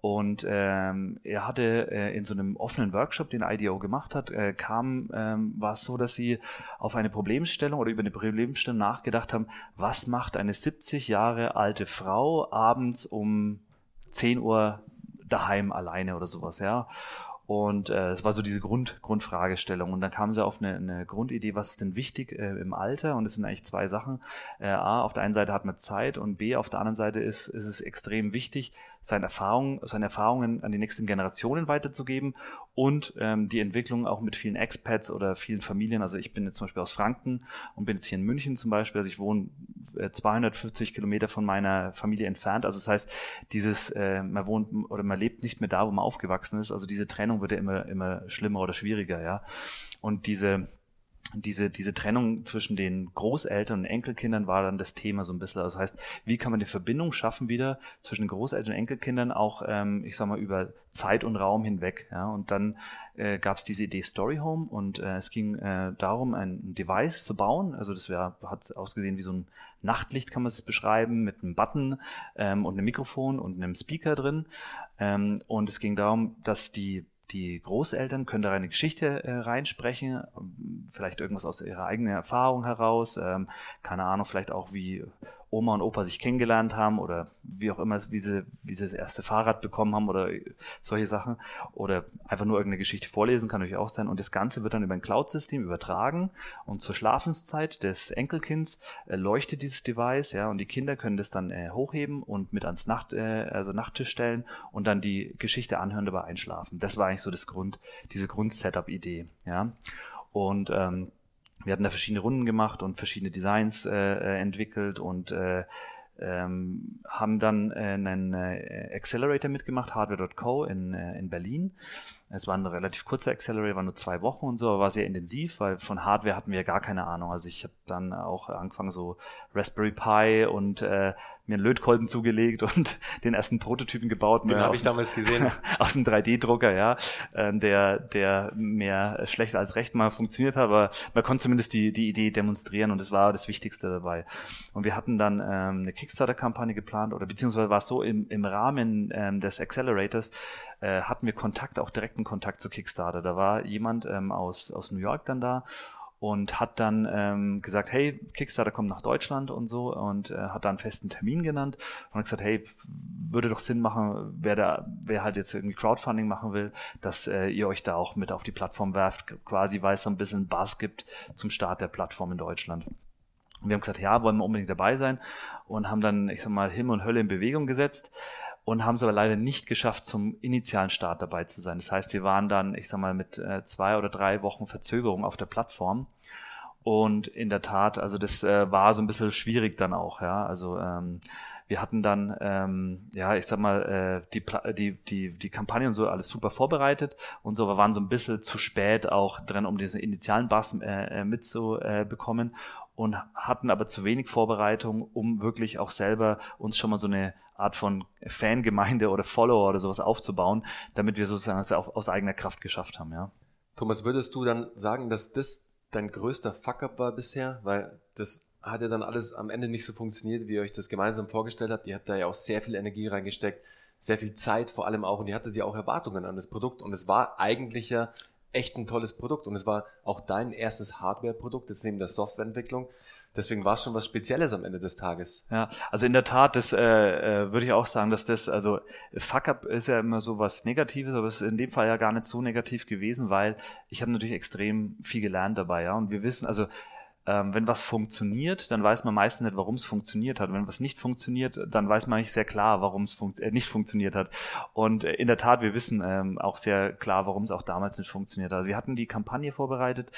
Und ähm, er hatte äh, in so einem offenen Workshop, den IDO gemacht hat, äh, kam, ähm, war es so, dass sie auf eine Problemstellung oder über eine Problemstellung nachgedacht haben, was macht eine 70 Jahre alte Frau abends um 10 Uhr daheim alleine oder sowas, ja. Und äh, es war so diese Grund, Grundfragestellung. Und dann kamen sie auf eine, eine Grundidee, was ist denn wichtig äh, im Alter? Und es sind eigentlich zwei Sachen. Äh, A, auf der einen Seite hat man Zeit und B, auf der anderen Seite ist, ist es extrem wichtig, seine Erfahrungen, seine Erfahrungen an die nächsten Generationen weiterzugeben und ähm, die Entwicklung auch mit vielen Expats oder vielen Familien. Also ich bin jetzt zum Beispiel aus Franken und bin jetzt hier in München zum Beispiel. Also ich wohne 250 äh, Kilometer von meiner Familie entfernt. Also das heißt, dieses, äh, man wohnt oder man lebt nicht mehr da, wo man aufgewachsen ist. Also diese Trennung wird ja immer, immer schlimmer oder schwieriger, ja. Und diese, diese, diese Trennung zwischen den Großeltern und Enkelkindern war dann das Thema so ein bisschen. Also das heißt, wie kann man die Verbindung schaffen wieder zwischen Großeltern und Enkelkindern auch, ähm, ich sag mal, über Zeit und Raum hinweg. Ja? Und dann äh, gab es diese Idee Story Home und äh, es ging äh, darum, ein Device zu bauen. Also das wär, hat ausgesehen wie so ein Nachtlicht, kann man es beschreiben, mit einem Button ähm, und einem Mikrofon und einem Speaker drin. Ähm, und es ging darum, dass die die Großeltern können da eine Geschichte äh, reinsprechen, vielleicht irgendwas aus ihrer eigenen Erfahrung heraus, ähm, keine Ahnung, vielleicht auch wie Oma und Opa sich kennengelernt haben oder wie auch immer, wie sie, wie sie das erste Fahrrad bekommen haben oder solche Sachen oder einfach nur irgendeine Geschichte vorlesen, kann natürlich auch sein. Und das Ganze wird dann über ein Cloud-System übertragen und zur Schlafenszeit des Enkelkinds äh, leuchtet dieses Device, ja, und die Kinder können das dann äh, hochheben und mit ans Nacht, äh, also Nachttisch stellen und dann die Geschichte anhören, dabei einschlafen. Das war eigentlich so das Grund, diese Grund-Setup-Idee, ja. Und ähm, wir hatten da verschiedene Runden gemacht und verschiedene Designs äh, äh, entwickelt und äh, ähm, haben dann äh, einen äh, Accelerator mitgemacht, hardware.co in, äh, in Berlin. Es war ein relativ kurzer Accelerator, war nur zwei Wochen und so, aber war sehr intensiv, weil von Hardware hatten wir ja gar keine Ahnung. Also ich habe dann auch angefangen, so Raspberry Pi und äh, mir einen Lötkolben zugelegt und [laughs] den ersten Prototypen gebaut. Den habe ich damals gesehen. [laughs] aus einem 3D-Drucker, ja, ähm, der, der mehr schlecht als recht mal funktioniert hat, aber man konnte zumindest die, die Idee demonstrieren und das war das Wichtigste dabei. Und wir hatten dann ähm, eine Kickstarter-Kampagne geplant oder beziehungsweise war es so, im, im Rahmen ähm, des Accelerators äh, hatten wir Kontakt, auch direkten Kontakt zu Kickstarter. Da war jemand ähm, aus, aus New York dann da und hat dann ähm, gesagt, hey, Kickstarter kommt nach Deutschland und so und äh, hat dann einen festen Termin genannt und hat gesagt, hey, würde doch Sinn machen, wer da, wer halt jetzt irgendwie Crowdfunding machen will, dass äh, ihr euch da auch mit auf die Plattform werft, quasi weil es so ein bisschen Bass gibt zum Start der Plattform in Deutschland. Und wir haben gesagt, ja, wollen wir unbedingt dabei sein und haben dann, ich sag mal, Himmel und Hölle in Bewegung gesetzt und haben es aber leider nicht geschafft, zum initialen Start dabei zu sein. Das heißt, wir waren dann, ich sag mal, mit äh, zwei oder drei Wochen Verzögerung auf der Plattform. Und in der Tat, also das äh, war so ein bisschen schwierig dann auch, ja. Also ähm, wir hatten dann, ähm, ja, ich sag mal, äh, die, die, die, die Kampagne und so alles super vorbereitet und so, wir waren so ein bisschen zu spät auch drin, um diesen initialen Bass äh, äh mitzubekommen und hatten aber zu wenig Vorbereitung, um wirklich auch selber uns schon mal so eine Art von Fangemeinde oder Follower oder sowas aufzubauen, damit wir sozusagen das aus eigener Kraft geschafft haben, ja. Thomas, würdest du dann sagen, dass das dein größter Fuck-up war bisher? Weil das hat ja dann alles am Ende nicht so funktioniert, wie ihr euch das gemeinsam vorgestellt habt. Ihr habt da ja auch sehr viel Energie reingesteckt, sehr viel Zeit vor allem auch und ihr hattet ja auch Erwartungen an das Produkt und es war eigentlich ja echt ein tolles Produkt und es war auch dein erstes Hardware-Produkt, jetzt neben der Softwareentwicklung. Deswegen war es schon was Spezielles am Ende des Tages. Ja, also in der Tat, das äh, äh, würde ich auch sagen, dass das, also Fuck-up ist ja immer so was Negatives, aber es ist in dem Fall ja gar nicht so negativ gewesen, weil ich habe natürlich extrem viel gelernt dabei, ja. Und wir wissen, also ähm, wenn was funktioniert, dann weiß man meistens nicht, warum es funktioniert hat. Wenn was nicht funktioniert, dann weiß man nicht sehr klar, warum es funkt äh, nicht funktioniert hat. Und äh, in der Tat, wir wissen ähm, auch sehr klar, warum es auch damals nicht funktioniert hat. Also wir hatten die Kampagne vorbereitet.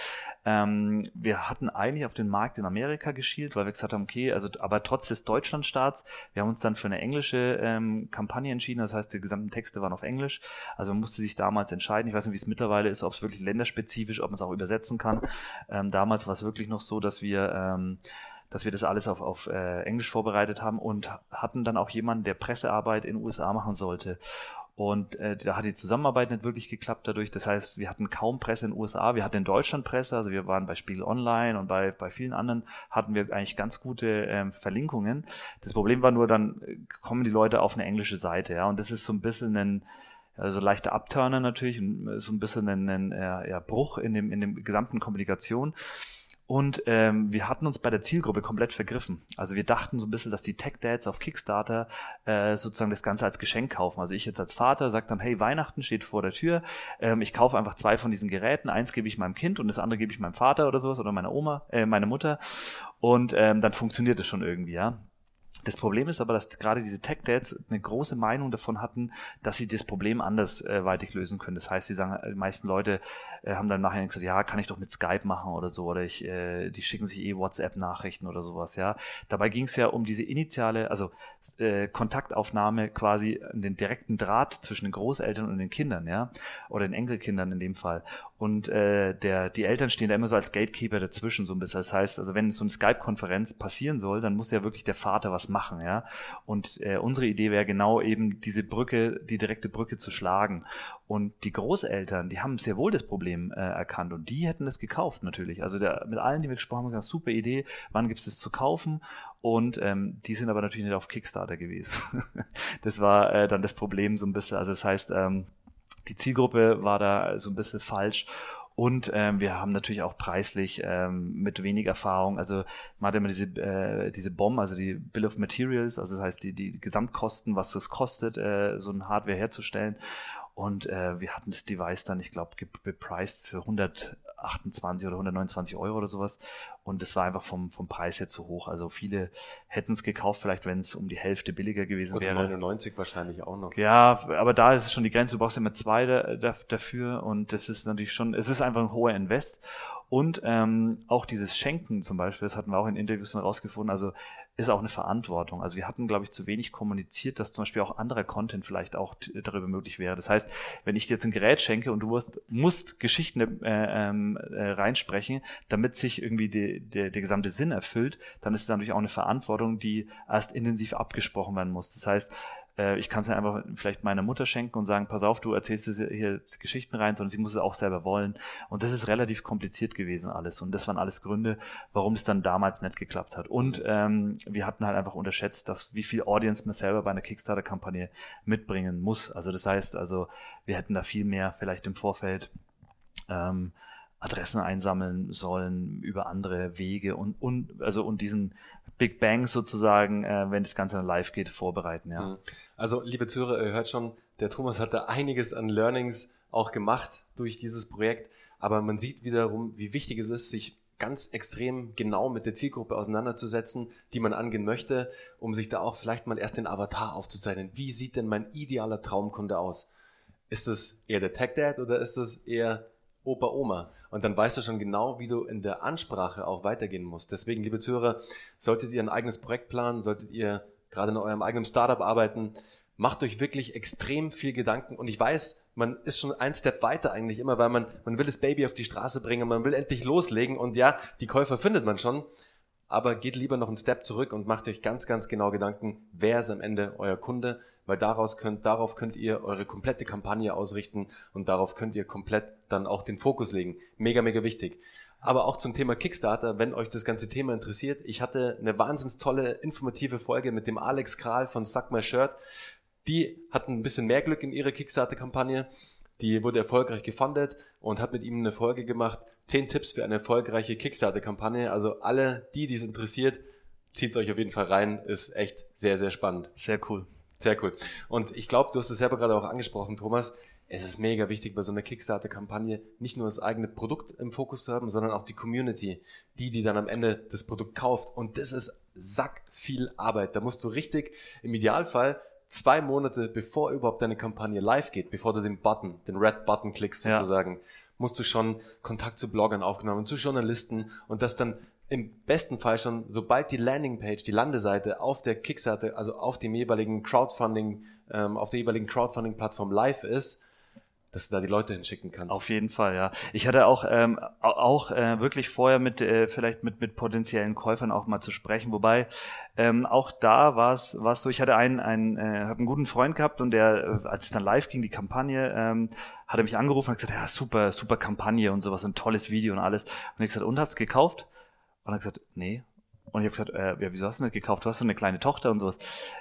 Ähm, wir hatten eigentlich auf den Markt in Amerika geschielt, weil wir gesagt haben, okay, also aber trotz des Deutschlandstarts, wir haben uns dann für eine englische ähm, Kampagne entschieden. Das heißt, die gesamten Texte waren auf Englisch. Also man musste sich damals entscheiden. Ich weiß nicht, wie es mittlerweile ist, ob es wirklich länderspezifisch, ob man es auch übersetzen kann. Ähm, damals war es wirklich noch so, dass wir ähm, dass wir das alles auf, auf äh, Englisch vorbereitet haben und hatten dann auch jemanden, der Pressearbeit in den USA machen sollte. Und äh, da hat die Zusammenarbeit nicht wirklich geklappt dadurch. Das heißt, wir hatten kaum Presse in den USA, wir hatten in Deutschland Presse, also wir waren bei Spiegel Online und bei, bei vielen anderen hatten wir eigentlich ganz gute ähm, Verlinkungen. Das Problem war nur, dann äh, kommen die Leute auf eine englische Seite, ja. Und das ist so ein bisschen ein also leichter Abturner natürlich, so ein bisschen ein, ein, ein ja, Bruch in dem, in dem gesamten Kommunikation. Und ähm, wir hatten uns bei der Zielgruppe komplett vergriffen. Also wir dachten so ein bisschen, dass die Tech-Dads auf Kickstarter äh, sozusagen das Ganze als Geschenk kaufen. Also ich jetzt als Vater sage dann, hey, Weihnachten steht vor der Tür, ähm, ich kaufe einfach zwei von diesen Geräten, eins gebe ich meinem Kind und das andere gebe ich meinem Vater oder sowas oder meiner Oma, äh, meine Mutter. Und ähm, dann funktioniert es schon irgendwie, ja. Das Problem ist aber, dass gerade diese Tech-Dads eine große Meinung davon hatten, dass sie das Problem andersweitig äh, lösen können. Das heißt, sie sagen, die meisten Leute äh, haben dann nachher gesagt, ja, kann ich doch mit Skype machen oder so, oder ich, äh, die schicken sich eh WhatsApp-Nachrichten oder sowas, ja. Dabei ging es ja um diese initiale, also äh, Kontaktaufnahme quasi den direkten Draht zwischen den Großeltern und den Kindern, ja, oder den Enkelkindern in dem Fall. Und äh, der, die Eltern stehen da immer so als Gatekeeper dazwischen so ein bisschen. Das heißt, also wenn so eine Skype-Konferenz passieren soll, dann muss ja wirklich der Vater was machen, ja. Und äh, unsere Idee wäre genau eben diese Brücke, die direkte Brücke zu schlagen. Und die Großeltern, die haben sehr wohl das Problem äh, erkannt und die hätten es gekauft natürlich. Also der, mit allen, die wir gesprochen haben, super Idee, wann gibt es das zu kaufen? Und ähm, die sind aber natürlich nicht auf Kickstarter gewesen. [laughs] das war äh, dann das Problem so ein bisschen. Also das heißt, ähm, die Zielgruppe war da so ein bisschen falsch. Und ähm, wir haben natürlich auch preislich ähm, mit wenig Erfahrung, also man hat immer diese, äh, diese BOM, also die Bill of Materials, also das heißt die, die Gesamtkosten, was es kostet, äh, so ein Hardware herzustellen. Und äh, wir hatten das Device dann, ich glaube, bepreist für 100 128 oder 129 Euro oder sowas. Und das war einfach vom, vom Preis her zu hoch. Also viele hätten es gekauft, vielleicht wenn es um die Hälfte billiger gewesen oder wäre. 99 wahrscheinlich auch noch. Ja, aber da ist es schon die Grenze. Du brauchst immer zwei da, da, dafür. Und das ist natürlich schon, es ist einfach ein hoher Invest. Und ähm, auch dieses Schenken zum Beispiel, das hatten wir auch in Interviews schon rausgefunden. Also ist auch eine Verantwortung. Also wir hatten, glaube ich, zu wenig kommuniziert, dass zum Beispiel auch anderer Content vielleicht auch darüber möglich wäre. Das heißt, wenn ich dir jetzt ein Gerät schenke und du musst, musst Geschichten äh, ähm, äh, reinsprechen, damit sich irgendwie die, die, der gesamte Sinn erfüllt, dann ist es natürlich auch eine Verantwortung, die erst intensiv abgesprochen werden muss. Das heißt, äh, ich kann es ja einfach vielleicht meiner Mutter schenken und sagen, pass auf, du erzählst hier Geschichten rein, sondern sie muss es auch selber wollen. Und das ist relativ kompliziert gewesen alles. Und das waren alles Gründe, warum es dann damals nicht geklappt hat. Und ähm, wir hatten halt einfach unterschätzt, dass wie viel Audience man selber bei einer Kickstarter-Kampagne mitbringen muss. Also das heißt, also wir hätten da viel mehr vielleicht im Vorfeld ähm, Adressen einsammeln sollen über andere Wege und, und also und diesen Big Bang sozusagen, äh, wenn das Ganze dann live geht, vorbereiten. Ja. Mhm. Also liebe Zuhörer, ihr hört schon, der Thomas hat da einiges an Learnings auch gemacht durch dieses Projekt, aber man sieht wiederum, wie wichtig es ist, sich ganz extrem genau mit der Zielgruppe auseinanderzusetzen, die man angehen möchte, um sich da auch vielleicht mal erst den Avatar aufzuzeichnen. Wie sieht denn mein idealer Traumkunde aus? Ist es eher der Tech Dad oder ist es eher Opa, Oma. Und dann weißt du schon genau, wie du in der Ansprache auch weitergehen musst. Deswegen, liebe Zuhörer, solltet ihr ein eigenes Projekt planen, solltet ihr gerade in eurem eigenen Startup arbeiten, macht euch wirklich extrem viel Gedanken. Und ich weiß, man ist schon ein Step weiter eigentlich immer, weil man, man will das Baby auf die Straße bringen, man will endlich loslegen und ja, die Käufer findet man schon. Aber geht lieber noch einen Step zurück und macht euch ganz, ganz genau Gedanken, wer ist am Ende euer Kunde weil daraus könnt, darauf könnt ihr eure komplette Kampagne ausrichten und darauf könnt ihr komplett dann auch den Fokus legen. Mega, mega wichtig. Aber auch zum Thema Kickstarter, wenn euch das ganze Thema interessiert. Ich hatte eine wahnsinns tolle, informative Folge mit dem Alex Kral von Suck My Shirt. Die hatten ein bisschen mehr Glück in ihrer Kickstarter-Kampagne. Die wurde erfolgreich gefundet und hat mit ihm eine Folge gemacht. Zehn Tipps für eine erfolgreiche Kickstarter-Kampagne. Also alle, die dies interessiert, zieht's euch auf jeden Fall rein. Ist echt sehr, sehr spannend. Sehr cool. Sehr cool. Und ich glaube, du hast es selber gerade auch angesprochen, Thomas. Es ist mega wichtig, bei so einer Kickstarter-Kampagne nicht nur das eigene Produkt im Fokus zu haben, sondern auch die Community, die, die dann am Ende das Produkt kauft. Und das ist sack viel Arbeit. Da musst du richtig, im Idealfall, zwei Monate bevor überhaupt deine Kampagne live geht, bevor du den Button, den Red Button klickst sozusagen, ja. musst du schon Kontakt zu Bloggern aufgenommen, zu Journalisten und das dann im besten Fall schon, sobald die Landingpage, die Landeseite auf der Kickstarter, also auf dem jeweiligen Crowdfunding, ähm, auf der jeweiligen Crowdfunding-Plattform live ist, dass du da die Leute hinschicken kannst. Auf jeden Fall, ja. Ich hatte auch ähm, auch äh, wirklich vorher mit äh, vielleicht mit mit potenziellen Käufern auch mal zu sprechen, wobei ähm, auch da war es war so. Ich hatte einen einen äh, habe einen guten Freund gehabt und der, äh, als es dann live ging die Kampagne, ähm, hat er mich angerufen und gesagt, ja super super Kampagne und sowas, ein tolles Video und alles. Und ich gesagt, und hast gekauft? Und er hat gesagt, nee. Und ich habe gesagt, äh, ja, wieso hast du nicht gekauft? Du hast so eine kleine Tochter und sowas.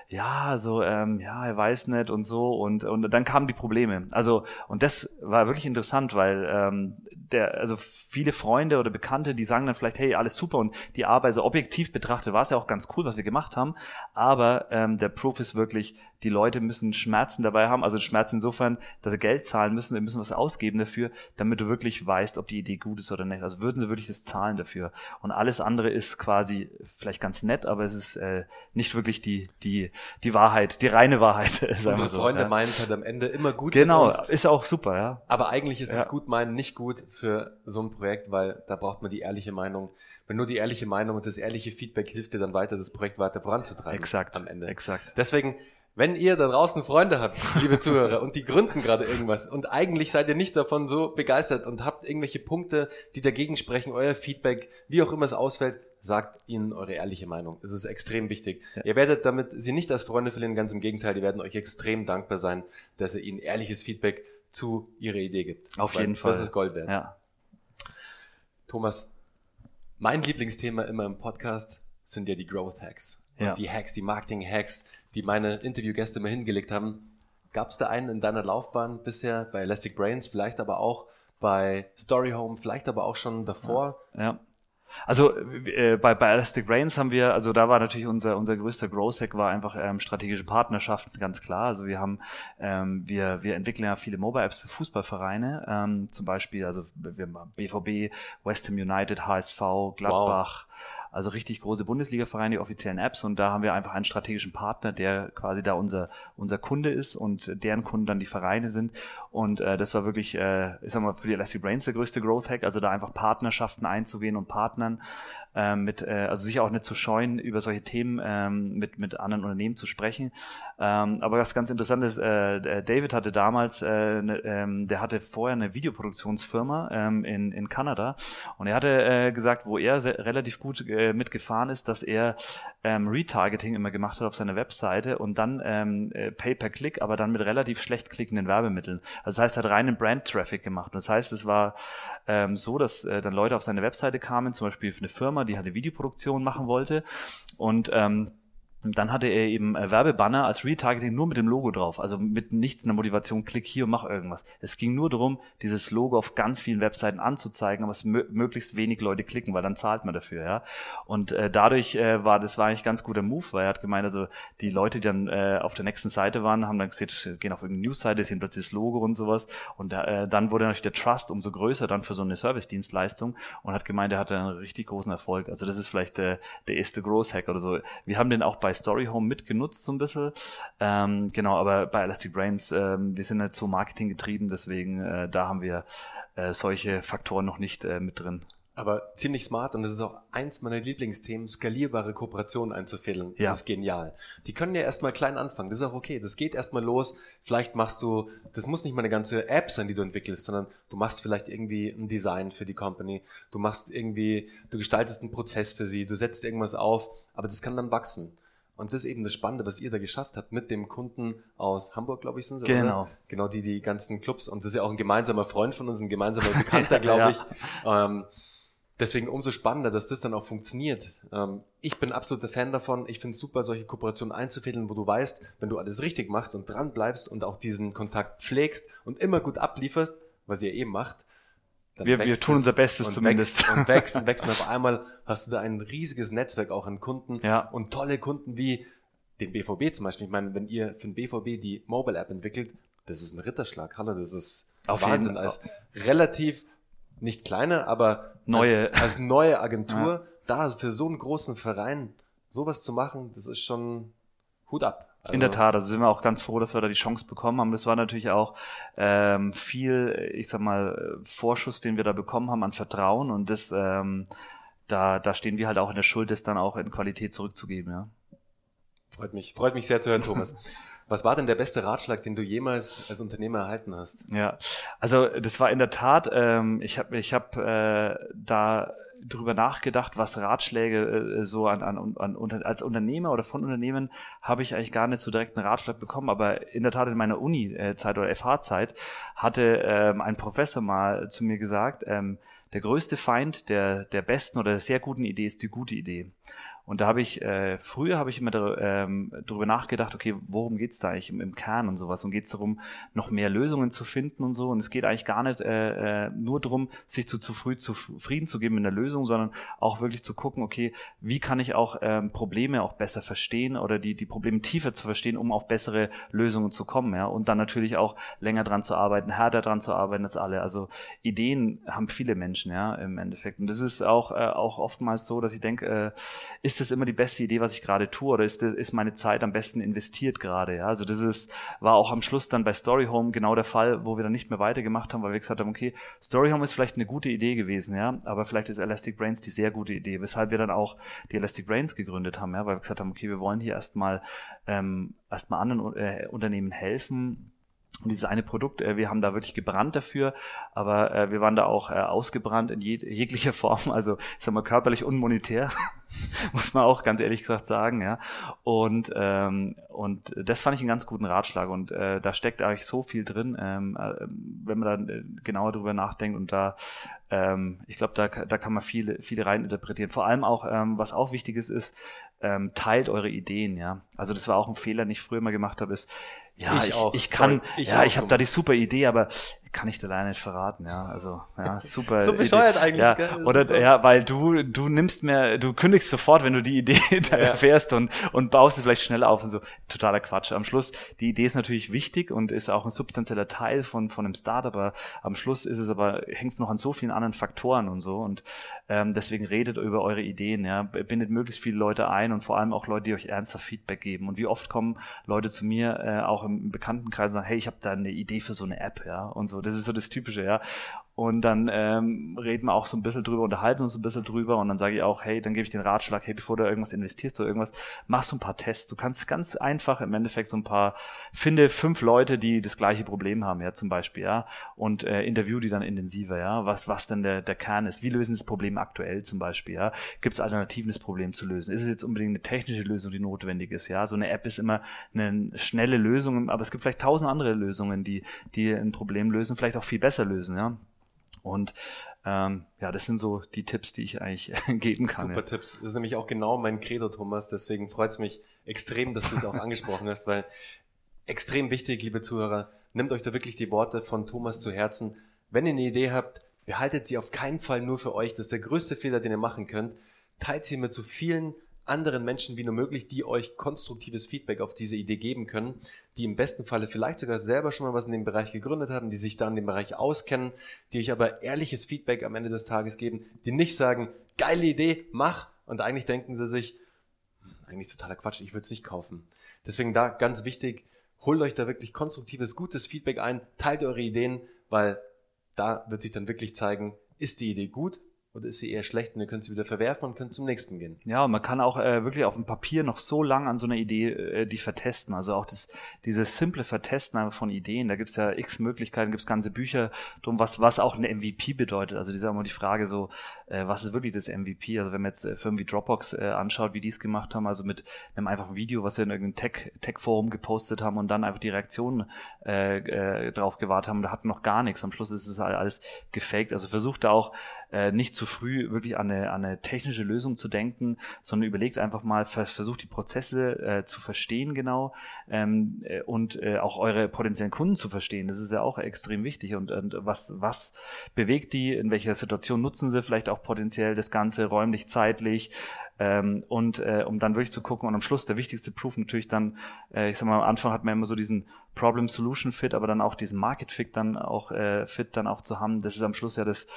Ja, so, ähm, ja, er weiß nicht und so. Und, und dann kamen die Probleme. Also, und das war wirklich interessant, weil ähm, der, also viele Freunde oder Bekannte, die sagen dann vielleicht, hey, alles super und die Arbeit, so objektiv betrachtet, war es ja auch ganz cool, was wir gemacht haben. Aber ähm, der Proof ist wirklich, die Leute müssen Schmerzen dabei haben, also Schmerzen insofern, dass sie Geld zahlen müssen, wir müssen was ausgeben dafür, damit du wirklich weißt, ob die Idee gut ist oder nicht. Also würden sie wirklich das zahlen dafür. Und alles andere ist quasi vielleicht ganz nett, aber es ist äh, nicht wirklich die, die, die Wahrheit, die reine Wahrheit. [laughs] Sagen Unsere so, Freunde ja. meinen es halt am Ende immer gut. Genau, ist auch super, ja. Aber eigentlich ist ja. das Gutmeinen nicht gut für so ein Projekt, weil da braucht man die ehrliche Meinung. Wenn nur die ehrliche Meinung und das ehrliche Feedback hilft dir dann weiter, das Projekt weiter voranzutreiben. Exakt. Am Ende. Exakt. Deswegen wenn ihr da draußen Freunde habt, liebe Zuhörer, und die gründen gerade irgendwas und eigentlich seid ihr nicht davon so begeistert und habt irgendwelche Punkte, die dagegen sprechen, euer Feedback, wie auch immer es ausfällt, sagt ihnen eure ehrliche Meinung. Es ist extrem wichtig. Ja. Ihr werdet damit sie nicht als Freunde verlieren, ganz im Gegenteil, die werden euch extrem dankbar sein, dass ihr ihnen ehrliches Feedback zu ihrer Idee gibt. Auf Weil jeden Fall. Das ist Gold wert. Ja. Thomas, mein Lieblingsthema immer im Podcast sind ja die Growth Hacks. Ja. die Hacks, die Marketing Hacks, die meine Interviewgäste mir hingelegt haben. Gab es da einen in deiner Laufbahn bisher bei Elastic Brains, vielleicht aber auch bei Story Home, vielleicht aber auch schon davor? Ja. ja. Also äh, bei, bei Elastic Brains haben wir, also da war natürlich unser unser größter Growth Hack war einfach ähm, strategische Partnerschaften, ganz klar. Also wir haben, ähm, wir wir entwickeln ja viele Mobile Apps für Fußballvereine, ähm, zum Beispiel, also wir haben BVB, West Ham United, HSV, Gladbach. Wow also richtig große Bundesliga-Vereine, die offiziellen Apps. Und da haben wir einfach einen strategischen Partner, der quasi da unser, unser Kunde ist und deren Kunden dann die Vereine sind. Und äh, das war wirklich, äh, ich sag mal, für die Elastic Brains der größte Growth Hack, also da einfach Partnerschaften einzugehen und Partnern ähm, mit, äh, also sich auch nicht zu scheuen, über solche Themen ähm, mit, mit anderen Unternehmen zu sprechen. Ähm, aber was ganz interessant ist, äh, David hatte damals, äh, ne, ähm, der hatte vorher eine Videoproduktionsfirma ähm, in, in Kanada. Und er hatte äh, gesagt, wo er sehr, relativ gut äh, mitgefahren ist, dass er ähm, Retargeting immer gemacht hat auf seiner Webseite und dann ähm, äh, Pay-per-Click, aber dann mit relativ schlecht klickenden Werbemitteln. Also das heißt, er hat reinen Brand-Traffic gemacht. Das heißt, es war ähm, so, dass äh, dann Leute auf seine Webseite kamen, zum Beispiel für eine Firma, die halt eine Videoproduktion machen wollte und ähm, und dann hatte er eben äh, Werbebanner als Retargeting nur mit dem Logo drauf, also mit nichts in der Motivation, klick hier und mach irgendwas. Es ging nur darum, dieses Logo auf ganz vielen Webseiten anzuzeigen, aber es möglichst wenig Leute klicken, weil dann zahlt man dafür, ja. Und äh, dadurch äh, war das war eigentlich ganz guter Move, weil er hat gemeint, also die Leute, die dann äh, auf der nächsten Seite waren, haben dann gesehen, gehen auf irgendeine Newsseite, sehen plötzlich das Logo und sowas. Und äh, dann wurde natürlich der Trust umso größer dann für so eine Service-Dienstleistung und hat gemeint, er hatte einen richtig großen Erfolg. Also das ist vielleicht äh, der erste Growth Hack oder so. Wir haben den auch bei bei Story Home mitgenutzt so ein bisschen. Ähm, genau, aber bei Elastic Brains, ähm, wir sind nicht so Marketing getrieben, deswegen äh, da haben wir äh, solche Faktoren noch nicht äh, mit drin. Aber ziemlich smart und das ist auch eins meiner Lieblingsthemen, skalierbare Kooperationen einzufädeln. Das ja. ist genial. Die können ja erstmal klein anfangen. Das ist auch okay. Das geht erstmal los. Vielleicht machst du, das muss nicht mal eine ganze App sein, die du entwickelst, sondern du machst vielleicht irgendwie ein Design für die Company. Du machst irgendwie, du gestaltest einen Prozess für sie. Du setzt irgendwas auf. Aber das kann dann wachsen. Und das ist eben das Spannende, was ihr da geschafft habt mit dem Kunden aus Hamburg, glaube ich, sind sie, Genau. Oder? Genau, die, die ganzen Clubs. Und das ist ja auch ein gemeinsamer Freund von uns, ein gemeinsamer [laughs] Bekannter, glaube ja. ich. Ähm, deswegen umso spannender, dass das dann auch funktioniert. Ähm, ich bin absoluter Fan davon. Ich finde es super, solche Kooperationen einzufädeln, wo du weißt, wenn du alles richtig machst und dran bleibst und auch diesen Kontakt pflegst und immer gut ablieferst, was ihr eben macht, wir, wir tun unser Bestes zumindest. Wächst und wächst und wächst und auf [laughs] einmal hast du da ein riesiges Netzwerk auch an Kunden ja. und tolle Kunden wie den BVB zum Beispiel. Ich meine, wenn ihr für den BVB die Mobile App entwickelt, das ist ein Ritterschlag, Hallo, das ist auf Wahnsinn. Als relativ nicht kleine, aber neue, als, [laughs] als neue Agentur, ja. da für so einen großen Verein sowas zu machen, das ist schon Hut ab. Also in der Tat, also sind wir auch ganz froh, dass wir da die Chance bekommen haben. Das war natürlich auch ähm, viel, ich sag mal, Vorschuss, den wir da bekommen haben an Vertrauen und das, ähm, da, da stehen wir halt auch in der Schuld, das dann auch in Qualität zurückzugeben, ja. Freut mich, freut mich sehr zu hören, Thomas. [laughs] Was war denn der beste Ratschlag, den du jemals als Unternehmer erhalten hast? Ja, also das war in der Tat, ähm, ich habe ich hab, äh, da drüber nachgedacht, was Ratschläge äh, so an, an, an, als Unternehmer oder von Unternehmen habe ich eigentlich gar nicht so direkt einen Ratschlag bekommen, aber in der Tat in meiner Uni-Zeit oder FH-Zeit hatte ähm, ein Professor mal zu mir gesagt, ähm, der größte Feind der, der besten oder der sehr guten Idee ist die gute Idee. Und da habe ich, äh, früher habe ich immer da, ähm, darüber nachgedacht, okay, worum geht's da eigentlich im, im Kern und sowas? Und geht's darum, noch mehr Lösungen zu finden und so? Und es geht eigentlich gar nicht äh, äh, nur darum, sich zu, zu früh zufrieden zu geben in der Lösung, sondern auch wirklich zu gucken, okay, wie kann ich auch ähm, Probleme auch besser verstehen oder die, die Probleme tiefer zu verstehen, um auf bessere Lösungen zu kommen, ja. Und dann natürlich auch länger dran zu arbeiten, härter dran zu arbeiten als alle. Also Ideen haben viele Menschen, ja, im Endeffekt. Und das ist auch, äh, auch oftmals so, dass ich denke, äh, ist ist das immer die beste Idee, was ich gerade tue, oder ist, ist meine Zeit am besten investiert gerade? Ja? Also das ist, war auch am Schluss dann bei Story Home genau der Fall, wo wir dann nicht mehr weitergemacht haben, weil wir gesagt haben, okay, Story Home ist vielleicht eine gute Idee gewesen, ja, aber vielleicht ist Elastic Brains die sehr gute Idee, weshalb wir dann auch die Elastic Brains gegründet haben, ja, weil wir gesagt haben, okay, wir wollen hier erstmal ähm, erstmal anderen äh, Unternehmen helfen, und dieses eine Produkt, äh, wir haben da wirklich gebrannt dafür, aber äh, wir waren da auch äh, ausgebrannt in jeg jeglicher [laughs] Form, also ich sag mal körperlich und monetär, [laughs] muss man auch ganz ehrlich gesagt sagen, ja. Und ähm, und das fand ich einen ganz guten Ratschlag und äh, da steckt eigentlich so viel drin, ähm, äh, wenn man dann äh, genauer drüber nachdenkt und da ähm, ich glaube, da, da kann man viele, viele reininterpretieren. Vor allem auch, ähm, was auch wichtig ist, ist, ähm, teilt eure Ideen, ja. Also das war auch ein Fehler, den ich früher mal gemacht habe, ist, ja, ich, ich, ich kann, Sorry, ich ja, ich habe da die super Idee, aber kann ich dir leider nicht verraten, ja. Also, ja, [laughs] super. so bescheuert Idee. eigentlich, ja. Gell? Oder, so. ja, weil du, du nimmst mir, du kündigst sofort, wenn du die Idee [laughs] da ja. erfährst und, und baust sie vielleicht schneller auf und so. Totaler Quatsch. Am Schluss, die Idee ist natürlich wichtig und ist auch ein substanzieller Teil von, von einem Start, aber am Schluss ist es aber, hängt es noch an so vielen anderen Faktoren und so und, ähm, deswegen redet über eure Ideen, ja. Bindet möglichst viele Leute ein und vor allem auch Leute, die euch ernster Feedback geben. Und wie oft kommen Leute zu mir, äh, auch im Bekanntenkreis und sagen, hey, ich habe da eine Idee für so eine App, ja, und so. Das ist so das Typische, ja. Und dann ähm, reden wir auch so ein bisschen drüber, unterhalten uns ein bisschen drüber und dann sage ich auch, hey, dann gebe ich den Ratschlag, hey, bevor du irgendwas investierst oder irgendwas, mach so ein paar Tests. Du kannst ganz einfach im Endeffekt so ein paar, finde fünf Leute, die das gleiche Problem haben, ja, zum Beispiel, ja, und äh, interview die dann intensiver, ja, was, was denn der, der Kern ist. Wie lösen das Problem aktuell zum Beispiel, ja? Gibt es Alternativen, das Problem zu lösen? Ist es jetzt unbedingt eine technische Lösung, die notwendig ist, ja? So eine App ist immer eine schnelle Lösung, aber es gibt vielleicht tausend andere Lösungen, die, die ein Problem lösen, vielleicht auch viel besser lösen, ja? Und ähm, ja, das sind so die Tipps, die ich eigentlich [laughs] geben kann. Super ja. Tipps. Das ist nämlich auch genau mein Credo, Thomas. Deswegen freut es mich extrem, dass du es auch [laughs] angesprochen hast, weil extrem wichtig, liebe Zuhörer, nehmt euch da wirklich die Worte von Thomas zu Herzen. Wenn ihr eine Idee habt, behaltet sie auf keinen Fall nur für euch. Das ist der größte Fehler, den ihr machen könnt. Teilt sie mit so vielen anderen Menschen wie nur möglich, die euch konstruktives Feedback auf diese Idee geben können, die im besten Falle vielleicht sogar selber schon mal was in dem Bereich gegründet haben, die sich da in dem Bereich auskennen, die euch aber ehrliches Feedback am Ende des Tages geben, die nicht sagen, geile Idee, mach, und eigentlich denken sie sich, eigentlich totaler Quatsch, ich würde es nicht kaufen. Deswegen da ganz wichtig, holt euch da wirklich konstruktives, gutes Feedback ein, teilt eure Ideen, weil da wird sich dann wirklich zeigen, ist die Idee gut oder ist sie eher schlecht und ihr könnt sie wieder verwerfen und könnt zum nächsten gehen? Ja, man kann auch äh, wirklich auf dem Papier noch so lang an so einer Idee äh, die vertesten. Also auch das, dieses simple Vertesten von Ideen, da gibt's ja x Möglichkeiten, gibt's ganze Bücher drum, was, was auch eine MVP bedeutet. Also die sagen immer die Frage so, äh, was ist wirklich das MVP? Also wenn man jetzt äh, Firmen wie Dropbox äh, anschaut, wie die es gemacht haben, also mit einem einfachen Video, was sie in irgendeinem Tech, Tech-Forum gepostet haben und dann einfach die Reaktionen äh, äh, drauf gewartet haben, da hatten noch gar nichts. Am Schluss ist es alles gefaked. Also versucht da auch äh, nicht zu früh wirklich an eine, an eine technische Lösung zu denken, sondern überlegt einfach mal, versucht die Prozesse äh, zu verstehen genau ähm, äh, und äh, auch eure potenziellen Kunden zu verstehen. Das ist ja auch extrem wichtig. Und, und was, was bewegt die, in welcher Situation nutzen sie vielleicht auch potenziell das Ganze räumlich, zeitlich, ähm, und äh, um dann wirklich zu gucken und am Schluss der wichtigste Proof natürlich dann, äh, ich sag mal, am Anfang hat man immer so diesen Problem-Solution-Fit, aber dann auch diesen Market-Fit dann auch äh, Fit dann auch zu haben, das ist am Schluss ja das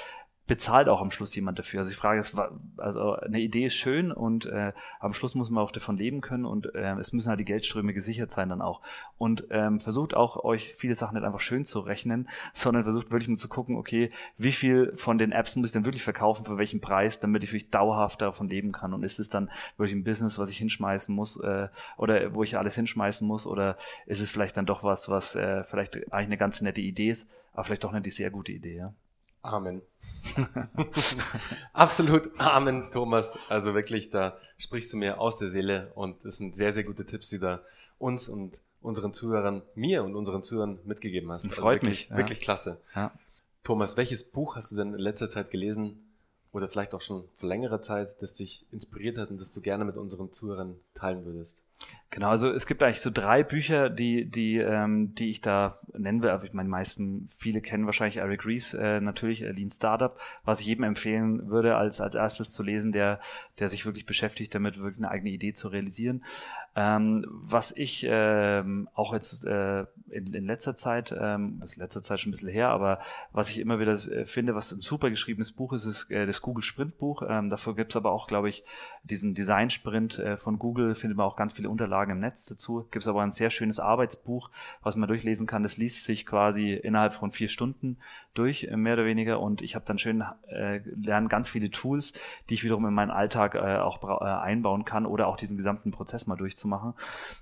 bezahlt auch am Schluss jemand dafür. Also die Frage ist, also eine Idee ist schön und äh, am Schluss muss man auch davon leben können und äh, es müssen halt die Geldströme gesichert sein dann auch. Und ähm, versucht auch euch viele Sachen nicht einfach schön zu rechnen, [laughs] sondern versucht wirklich nur zu gucken, okay, wie viel von den Apps muss ich denn wirklich verkaufen, für welchen Preis, damit ich wirklich dauerhaft davon leben kann. Und ist es dann wirklich ein Business, was ich hinschmeißen muss äh, oder wo ich alles hinschmeißen muss oder ist es vielleicht dann doch was, was äh, vielleicht eigentlich eine ganz nette Idee ist, aber vielleicht doch nicht die sehr gute Idee, ja. Amen. [laughs] Absolut Amen, Thomas. Also wirklich, da sprichst du mir aus der Seele und das sind sehr, sehr gute Tipps, die da uns und unseren Zuhörern, mir und unseren Zuhörern mitgegeben hast. Also Freut wirklich, mich. Ja. Wirklich klasse. Ja. Thomas, welches Buch hast du denn in letzter Zeit gelesen oder vielleicht auch schon vor längerer Zeit, das dich inspiriert hat und das du gerne mit unseren Zuhörern teilen würdest? Genau, also es gibt eigentlich so drei Bücher, die, die, ähm, die ich da nennen will. Also ich meine, die meisten, viele kennen wahrscheinlich Eric Ries, äh, natürlich äh, Lean Startup, was ich jedem empfehlen würde, als, als erstes zu lesen, der, der sich wirklich beschäftigt, damit wirklich eine eigene Idee zu realisieren. Ähm, was ich ähm, auch jetzt äh, in, in letzter Zeit, ähm, ist letzter Zeit schon ein bisschen her, aber was ich immer wieder äh, finde, was ein super geschriebenes Buch ist, ist äh, das Google Sprint Buch. Ähm, dafür gibt's aber auch, glaube ich, diesen Design Sprint äh, von Google, findet man auch ganz viele Unterlagen im Netz dazu. Gibt es aber ein sehr schönes Arbeitsbuch, was man durchlesen kann. Das liest sich quasi innerhalb von vier Stunden durch, äh, mehr oder weniger. Und ich habe dann schön äh, lernen ganz viele Tools, die ich wiederum in meinen Alltag äh, auch äh, einbauen kann oder auch diesen gesamten Prozess mal durchzumachen.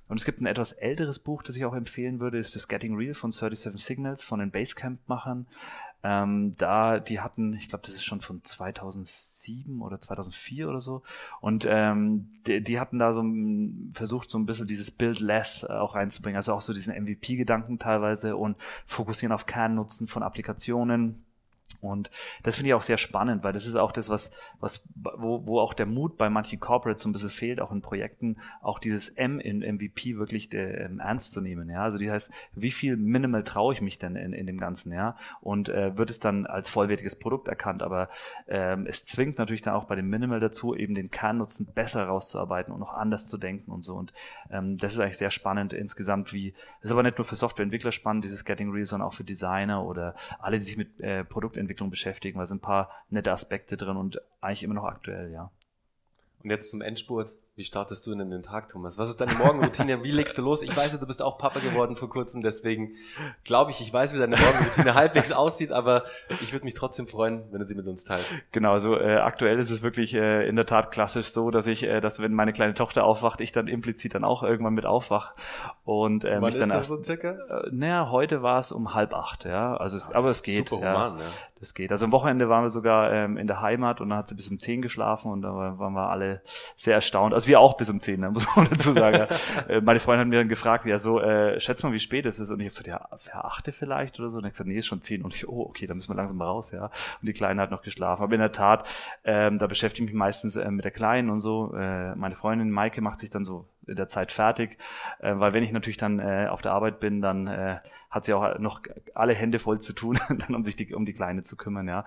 Und es gibt ein etwas älteres Buch, das ich auch empfehlen würde, ist das Getting Real von 37 Signals von den Basecamp-Machern. Ähm, da, die hatten, ich glaube, das ist schon von 2007 oder 2004 oder so. Und ähm, die, die hatten da so versucht, so ein bisschen dieses Build Less äh, auch reinzubringen. Also auch so diesen MVP-Gedanken teilweise und fokussieren auf Kernnutzen von Applikationen Und das finde ich auch sehr spannend, weil das ist auch das, was, was, wo, wo auch der Mut bei manchen Corporates so ein bisschen fehlt, auch in Projekten, auch dieses M in MVP wirklich äh, ernst zu nehmen. Ja, also die heißt, wie viel Minimal traue ich mich denn in, in dem Ganzen, ja? Und äh, wird es dann als vollwertiges Produkt erkannt, aber ähm, es zwingt natürlich dann auch bei dem Minimal dazu, eben den Kernnutzen besser rauszuarbeiten und noch anders zu denken und so. Und ähm, das ist eigentlich sehr spannend insgesamt, wie, ist aber nicht nur für Softwareentwickler spannend, dieses Getting Real, sondern auch für Designer oder alle, die sich mit äh, Produktentwicklung Entwicklung beschäftigen, weil es ein paar nette Aspekte drin und eigentlich immer noch aktuell, ja. Und jetzt zum Endspurt. Wie startest du denn in den Tag, Thomas? Was ist deine Morgenroutine? Wie legst du los? Ich weiß, du bist auch Papa geworden vor kurzem, deswegen glaube ich, ich weiß, wie deine Morgenroutine [laughs] halbwegs aussieht, aber ich würde mich trotzdem freuen, wenn du sie mit uns teilst. Genau, so äh, aktuell ist es wirklich äh, in der Tat klassisch so, dass ich, äh, dass wenn meine kleine Tochter aufwacht, ich dann implizit dann auch irgendwann mit aufwach und äh, Wann mich dann ist das so circa? Äh, naja, heute war es um halb acht, ja, also es, aber es geht. Super ja. ja. Das geht. Also am Wochenende waren wir sogar ähm, in der Heimat und dann hat sie bis um zehn geschlafen und da waren wir alle sehr erstaunt. Also wir auch bis um zehn, ne, [laughs] muss man dazu sagen. [laughs] äh, meine Freundin hat mir dann gefragt, ja so, äh, schätz mal, wie spät ist es? Und ich habe gesagt, ja, für achte vielleicht oder so. Und ich gesagt, nee, ist schon zehn. Und ich, oh, okay, dann müssen wir langsam mal raus, ja. Und die Kleine hat noch geschlafen. Aber in der Tat, ähm, da beschäftige ich mich meistens äh, mit der Kleinen und so. Äh, meine Freundin Maike macht sich dann so in der Zeit fertig, äh, weil wenn ich natürlich dann äh, auf der Arbeit bin, dann äh, hat sie auch noch alle Hände voll zu tun, [laughs] dann um sich die, um die Kleine zu kümmern, ja.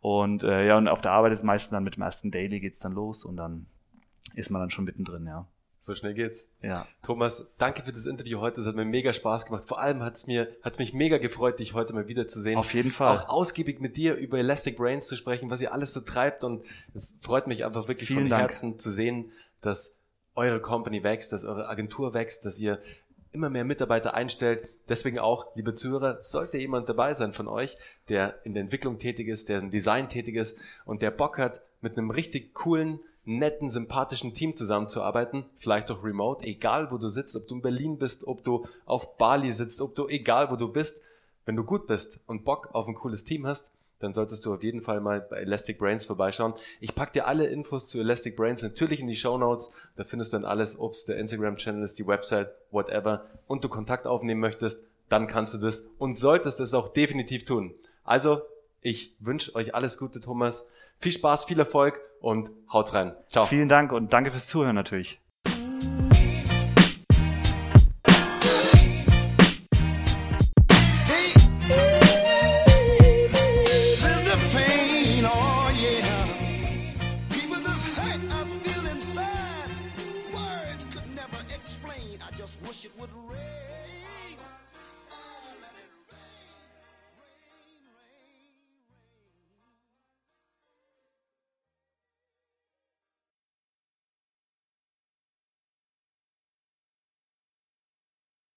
Und äh, ja, und auf der Arbeit ist meistens dann mit dem ersten Daily geht's dann los und dann ist man dann schon mittendrin, ja. So schnell geht's. Ja. Thomas, danke für das Interview heute. Das hat mir mega Spaß gemacht. Vor allem hat's mir, hat's mich mega gefreut, dich heute mal wieder zu sehen. Auf jeden Fall. Auch ausgiebig mit dir über Elastic Brains zu sprechen, was ihr alles so treibt. Und es freut mich einfach wirklich Vielen von Dank. Herzen zu sehen, dass eure Company wächst, dass eure Agentur wächst, dass ihr immer mehr Mitarbeiter einstellt. Deswegen auch, liebe Zuhörer, sollte jemand dabei sein von euch, der in der Entwicklung tätig ist, der im Design tätig ist und der Bock hat, mit einem richtig coolen, netten, sympathischen Team zusammenzuarbeiten, vielleicht auch remote, egal wo du sitzt, ob du in Berlin bist, ob du auf Bali sitzt, ob du egal wo du bist, wenn du gut bist und Bock auf ein cooles Team hast, dann solltest du auf jeden Fall mal bei Elastic Brains vorbeischauen. Ich pack dir alle Infos zu Elastic Brains natürlich in die Show Notes. Da findest du dann alles, ob es der Instagram-Channel ist, die Website, whatever, und du Kontakt aufnehmen möchtest, dann kannst du das und solltest es auch definitiv tun. Also, ich wünsche euch alles Gute, Thomas. Viel Spaß, viel Erfolg und haut's rein. Ciao. Vielen Dank und danke fürs Zuhören natürlich.